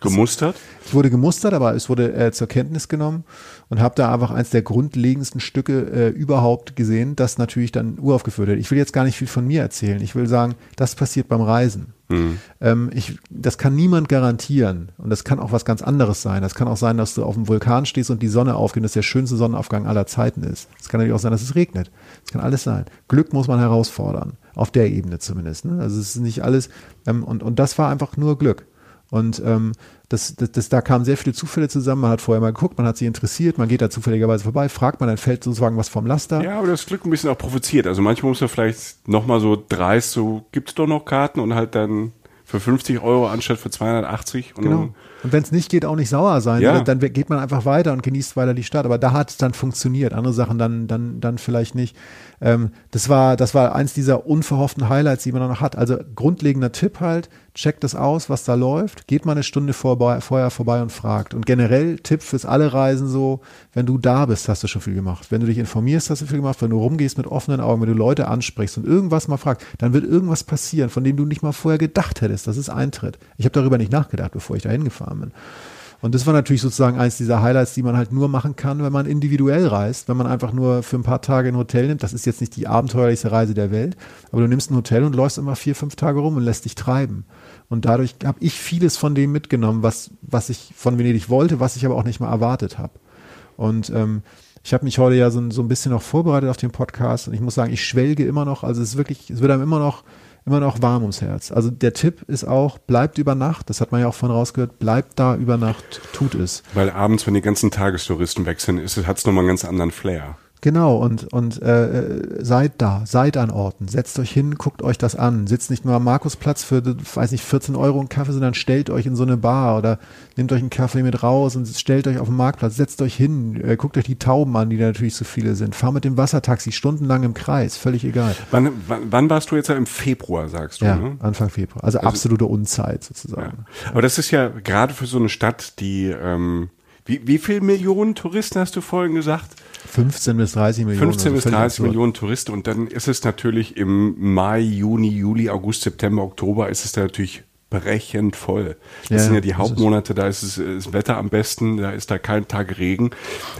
Gemustert. ich wurde gemustert, aber es wurde äh, zur Kenntnis genommen und habe da einfach eins der grundlegendsten Stücke äh, überhaupt gesehen, das natürlich dann uraufgeführt wird. Ich will jetzt gar nicht viel von mir erzählen. Ich will sagen, das passiert beim Reisen. Mhm. Ähm, ich, das kann niemand garantieren. Und das kann auch was ganz anderes sein. Das kann auch sein, dass du auf dem Vulkan stehst und die Sonne aufgeht und das der schönste Sonnenaufgang aller Zeiten ist. Es kann natürlich auch sein, dass es regnet. Das kann alles sein. Glück muss man herausfordern. Auf der Ebene zumindest. Ne? Also es ist nicht alles. Ähm, und, und das war einfach nur Glück. Und ähm, das, das, das, da kamen sehr viele Zufälle zusammen. Man hat vorher mal geguckt, man hat sich interessiert, man geht da zufälligerweise vorbei, fragt man, dann fällt sozusagen was vom Laster. Ja, aber das Glück ein bisschen auch provoziert. Also manchmal muss man vielleicht nochmal so dreist, so gibt es doch noch Karten und halt dann für 50 Euro anstatt für 280. Und genau. Und wenn es nicht geht, auch nicht sauer sein. Ja. Dann geht man einfach weiter und genießt weiter die Stadt. Aber da hat es dann funktioniert. Andere Sachen dann, dann, dann vielleicht nicht. Ähm, das war, das war eins dieser unverhofften Highlights, die man noch hat. Also grundlegender Tipp halt, checkt das aus, was da läuft, geht mal eine Stunde vorbei, vorher vorbei und fragt. Und generell Tipp fürs alle Reisen so, wenn du da bist, hast du schon viel gemacht. Wenn du dich informierst, hast du viel gemacht. Wenn du rumgehst mit offenen Augen, wenn du Leute ansprichst und irgendwas mal fragst, dann wird irgendwas passieren, von dem du nicht mal vorher gedacht hättest, dass es eintritt. Ich habe darüber nicht nachgedacht, bevor ich da hingefahren bin. Und das war natürlich sozusagen eins dieser Highlights, die man halt nur machen kann, wenn man individuell reist, wenn man einfach nur für ein paar Tage ein Hotel nimmt. Das ist jetzt nicht die abenteuerlichste Reise der Welt, aber du nimmst ein Hotel und läufst immer vier, fünf Tage rum und lässt dich treiben. Und dadurch habe ich vieles von dem mitgenommen, was, was ich von Venedig wollte, was ich aber auch nicht mal erwartet habe. Und ähm, ich habe mich heute ja so, so ein bisschen noch vorbereitet auf den Podcast und ich muss sagen, ich schwelge immer noch. Also es ist wirklich, es wird einem immer noch immer noch warm ums Herz. Also der Tipp ist auch, bleibt über Nacht, das hat man ja auch von rausgehört, bleibt da über Nacht, tut es. Weil abends, wenn die ganzen Tagestouristen sind, hat es nochmal einen ganz anderen Flair. Genau, und, und äh, äh, seid da, seid an Orten, setzt euch hin, guckt euch das an, sitzt nicht nur am Markusplatz für, weiß nicht, 14 Euro einen Kaffee, sondern stellt euch in so eine Bar oder nehmt euch einen Kaffee mit raus und stellt euch auf den Marktplatz, setzt euch hin, äh, guckt euch die Tauben an, die da natürlich so viele sind, fahr mit dem Wassertaxi stundenlang im Kreis, völlig egal. Wann, wann, wann warst du jetzt im Februar, sagst du? Ja, ne? Anfang Februar, also, also absolute Unzeit sozusagen. Ja. Aber das ist ja gerade für so eine Stadt, die, ähm, wie, wie viel Millionen Touristen hast du vorhin gesagt? 15 bis 30 Millionen. 15 bis 30 Millionen Touristen und dann ist es natürlich im Mai, Juni, Juli, August, September, Oktober ist es da natürlich brechend voll. Das ja, sind ja die Hauptmonate, da ist es das Wetter am besten, da ist da kein Tag Regen.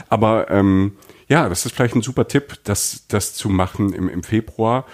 Aber ähm, ja, das ist vielleicht ein super Tipp, das, das zu machen im, im Februar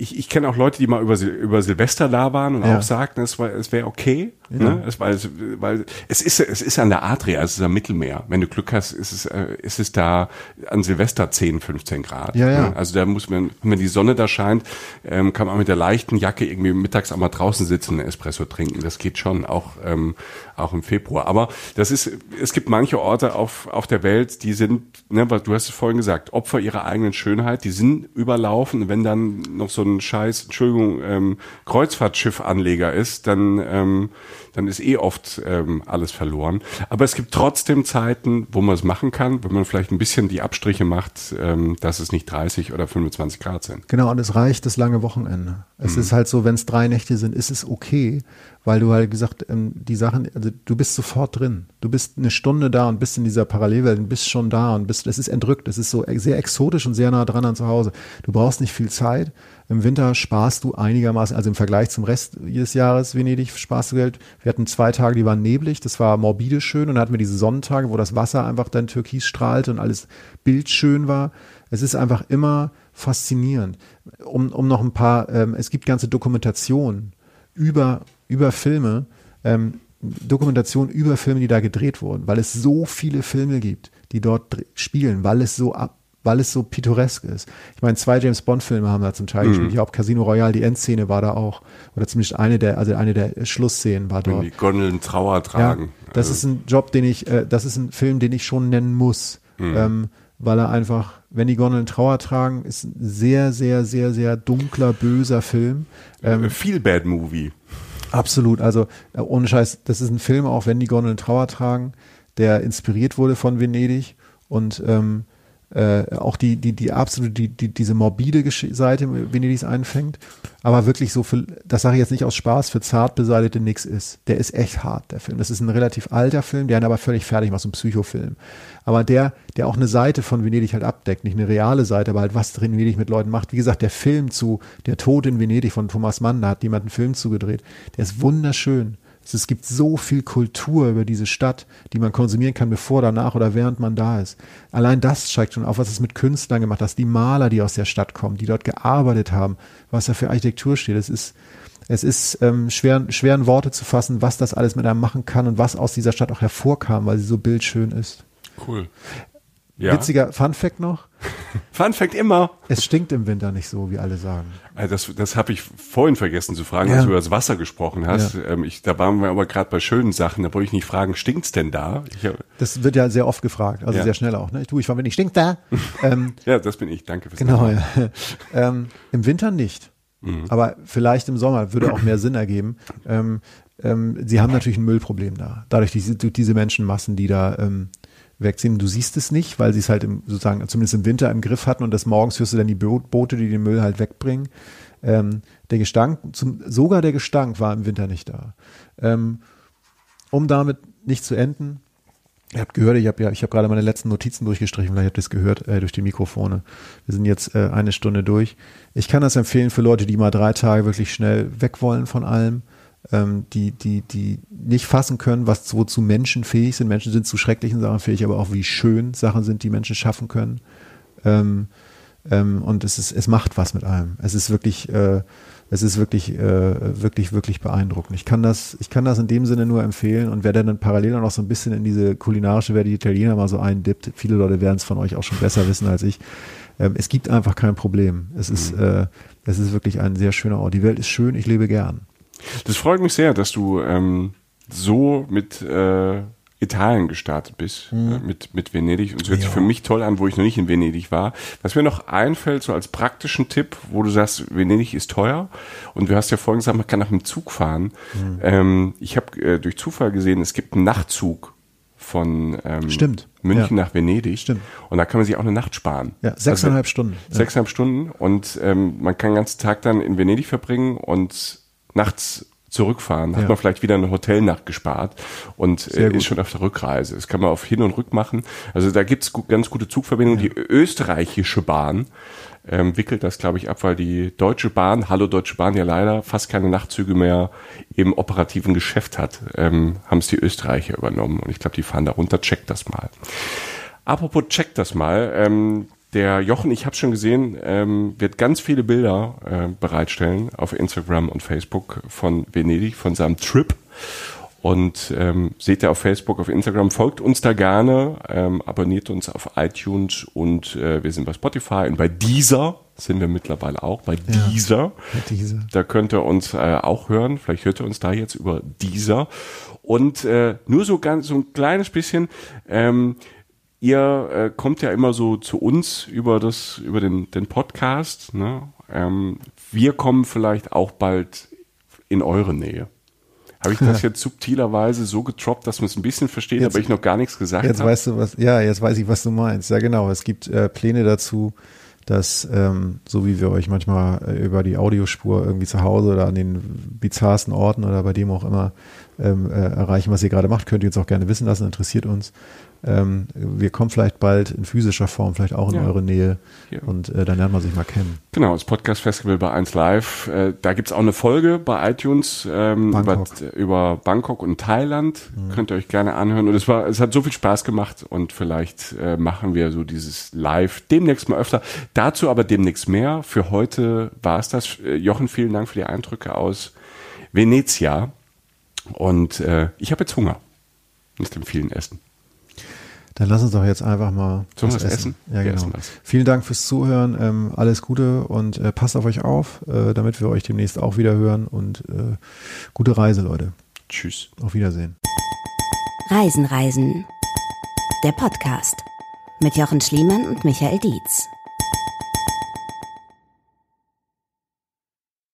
ich, ich kenne auch Leute, die mal über, über Silvester da waren und ja. auch sagten, es, war, es wäre okay. Ja. Ne? Es, weil, weil es ist es ist an der Adria, es ist am Mittelmeer. Wenn du Glück hast, ist es, äh, ist es da an Silvester 10, 15 Grad. Ja, ja. Ne? Also da muss man, wenn die Sonne da scheint, ähm, kann man mit der leichten Jacke irgendwie mittags auch mal draußen sitzen, einen Espresso trinken. Das geht schon, auch, ähm, auch im Februar. Aber das ist, es gibt manche Orte auf, auf der Welt, die sind, ne, du hast es vorhin gesagt, Opfer ihrer eigenen Schönheit, die sind überlaufen. Wenn dann noch so ein ein scheiß, Entschuldigung, ähm, Kreuzfahrtschiffanleger ist, dann, ähm, dann ist eh oft ähm, alles verloren. Aber es gibt trotzdem Zeiten, wo man es machen kann, wenn man vielleicht ein bisschen die Abstriche macht, ähm, dass es nicht 30 oder 25 Grad sind. Genau, und es reicht das lange Wochenende. Es mhm. ist halt so, wenn es drei Nächte sind, ist es okay, weil du halt gesagt, ähm, die Sachen, also du bist sofort drin. Du bist eine Stunde da und bist in dieser Parallelwelt und bist schon da und bist, es ist entrückt, es ist so sehr exotisch und sehr nah dran an zu Hause. Du brauchst nicht viel Zeit. Im Winter sparst du einigermaßen, also im Vergleich zum Rest des Jahres Venedig sparst du Geld. Wir hatten zwei Tage, die waren neblig, das war morbide schön und dann hatten wir diese Sonnentage, wo das Wasser einfach dann türkis strahlte und alles bildschön war. Es ist einfach immer faszinierend. Um, um noch ein paar, ähm, es gibt ganze Dokumentationen über, über Filme, ähm, Dokumentationen über Filme, die da gedreht wurden, weil es so viele Filme gibt, die dort spielen, weil es so ab, weil es so pittoresk ist. Ich meine, zwei James Bond-Filme haben da zum Teil mhm. gespielt. Ich glaube, Casino Royale, die Endszene war da auch. Oder zumindest eine der, also eine der Schlussszenen war dort. Wenn die Gondeln Trauer tragen. Ja, das also. ist ein Job, den ich, äh, das ist ein Film, den ich schon nennen muss. Mhm. Ähm, weil er einfach, wenn die Gondeln Trauer tragen, ist ein sehr, sehr, sehr, sehr dunkler, böser Film. Ähm, Feel Bad Movie. Absolut. Also, äh, ohne Scheiß, das ist ein Film, auch wenn die Gondeln Trauer tragen, der inspiriert wurde von Venedig und ähm, äh, auch die, die, die absolute, die, die, diese morbide Seite Venedigs einfängt, aber wirklich so für, das sage ich jetzt nicht aus Spaß, für zart beseitete nix ist. Der ist echt hart, der Film. Das ist ein relativ alter Film, der ihn aber völlig fertig macht, so ein Psychofilm. Aber der, der auch eine Seite von Venedig halt abdeckt, nicht eine reale Seite, aber halt was drin Venedig mit Leuten macht. Wie gesagt, der Film zu Der Tod in Venedig von Thomas Mann, da hat jemand einen Film zugedreht. Der ist wunderschön. Es gibt so viel Kultur über diese Stadt, die man konsumieren kann, bevor, danach oder während man da ist. Allein das zeigt schon auf, was es mit Künstlern gemacht hat, die Maler, die aus der Stadt kommen, die dort gearbeitet haben, was da für Architektur steht. Es ist, Es ist ähm, schwer, schwer in Worte zu fassen, was das alles mit einem machen kann und was aus dieser Stadt auch hervorkam, weil sie so bildschön ist. Cool. Ja. Witziger Fun Fact noch. Fun Fact immer. Es stinkt im Winter nicht so, wie alle sagen. Also das das habe ich vorhin vergessen zu fragen, ja. als du über das Wasser gesprochen hast. Ja. Ähm, ich, da waren wir aber gerade bei schönen Sachen. Da wollte ich nicht fragen, stinkt's denn da? Hab, das wird ja sehr oft gefragt, also ja. sehr schnell auch. Ne? Du, ich war, wenn ich stinkt da. ähm, ja, das bin ich. Danke fürs Genau. Ja. ähm, Im Winter nicht. Mhm. Aber vielleicht im Sommer würde auch mehr Sinn ergeben. Ähm, ähm, sie haben natürlich ein Müllproblem da. Dadurch diese, diese Menschenmassen, die da wegziehen. Du siehst es nicht, weil sie es halt im, sozusagen zumindest im Winter im Griff hatten und des Morgens hörst du dann die Boote, die den Müll halt wegbringen. Ähm, der Gestank, zum, sogar der Gestank war im Winter nicht da. Ähm, um damit nicht zu enden, ihr habt gehört, ich habe ja, ich habe gerade meine letzten Notizen durchgestrichen, vielleicht habt ihr es gehört äh, durch die Mikrofone. Wir sind jetzt äh, eine Stunde durch. Ich kann das empfehlen für Leute, die mal drei Tage wirklich schnell weg wollen von allem ähm, die, die, die nicht fassen können, was wozu Menschen fähig sind. Menschen sind zu schrecklichen Sachen fähig, aber auch wie schön Sachen sind, die Menschen schaffen können. Ähm, ähm, und es ist, es macht was mit einem. Es ist wirklich, äh, es ist wirklich, äh, wirklich, wirklich beeindruckend. Ich kann das, ich kann das in dem Sinne nur empfehlen und wer dann parallel auch noch so ein bisschen in diese kulinarische, wer die Italiener mal so eindippt, viele Leute werden es von euch auch schon besser wissen als ich. Ähm, es gibt einfach kein Problem. Es ist, mhm. äh, es ist wirklich ein sehr schöner Ort. Die Welt ist schön, ich lebe gern. Das freut mich sehr, dass du ähm, so mit äh, Italien gestartet bist, mhm. äh, mit, mit Venedig. Und es hört ja. sich für mich toll an, wo ich noch nicht in Venedig war. Was mir noch einfällt, so als praktischen Tipp, wo du sagst, Venedig ist teuer und du hast ja vorhin gesagt, man kann nach dem Zug fahren. Mhm. Ähm, ich habe äh, durch Zufall gesehen, es gibt einen Nachtzug von ähm, Stimmt. München ja. nach Venedig. Stimmt. Und da kann man sich auch eine Nacht sparen. Ja, sechseinhalb also, Stunden. Sechseinhalb ja. Stunden. Und ähm, man kann den ganzen Tag dann in Venedig verbringen und nachts zurückfahren, hat ja. man vielleicht wieder eine Hotelnacht gespart und äh, ist schon auf der Rückreise. Das kann man auf Hin und Rück machen. Also da gibt's gu ganz gute Zugverbindungen. Ja. Die österreichische Bahn ähm, wickelt das, glaube ich, ab, weil die Deutsche Bahn, Hallo Deutsche Bahn, ja leider fast keine Nachtzüge mehr im operativen Geschäft hat, ähm, haben es die Österreicher übernommen. Und ich glaube, die fahren da runter. Checkt das mal. Apropos checkt das mal. Ähm, der Jochen, ich habe schon gesehen, ähm, wird ganz viele Bilder äh, bereitstellen auf Instagram und Facebook von Venedig, von seinem Trip. Und ähm, seht ihr auf Facebook, auf Instagram, folgt uns da gerne, ähm, abonniert uns auf iTunes und äh, wir sind bei Spotify und bei Deezer sind wir mittlerweile auch, bei ja, Deezer. Deezer. Da könnt ihr uns äh, auch hören, vielleicht hört ihr uns da jetzt über Deezer. Und äh, nur so ganz, so ein kleines bisschen, ähm, ihr äh, kommt ja immer so zu uns über das, über den, den Podcast. Ne? Ähm, wir kommen vielleicht auch bald in eure Nähe. Habe ich das jetzt subtilerweise so getroppt, dass man es ein bisschen versteht, jetzt, aber ich noch gar nichts gesagt habe? Jetzt hab? weißt du was, ja, jetzt weiß ich, was du meinst. Ja, genau. Es gibt äh, Pläne dazu, dass, ähm, so wie wir euch manchmal äh, über die Audiospur irgendwie zu Hause oder an den bizarrsten Orten oder bei dem auch immer ähm, äh, erreichen, was ihr gerade macht, könnt ihr uns auch gerne wissen lassen, interessiert uns. Ähm, wir kommen vielleicht bald in physischer Form, vielleicht auch in ja. eure Nähe ja. und äh, dann lernt man sich mal kennen. Genau, das Podcast Festival bei 1 Live. Äh, da gibt's auch eine Folge bei iTunes ähm, Bangkok. Über, über, Bangkok und Thailand. Mhm. Könnt ihr euch gerne anhören. Und es war, es hat so viel Spaß gemacht und vielleicht äh, machen wir so dieses Live demnächst mal öfter. Dazu aber demnächst mehr. Für heute war es das. Äh, Jochen, vielen Dank für die Eindrücke aus Venezia. Und äh, ich habe jetzt Hunger. Nicht dem vielen Essen. Dann lass uns doch jetzt einfach mal Zum was essen. essen. Ja, genau. Vielen Dank fürs Zuhören. Ähm, alles Gute und äh, passt auf euch auf, äh, damit wir euch demnächst auch wieder hören. Und äh, gute Reise, Leute. Tschüss. Auf Wiedersehen. Reisen, Reisen. Der Podcast mit Jochen Schliemann und Michael Dietz.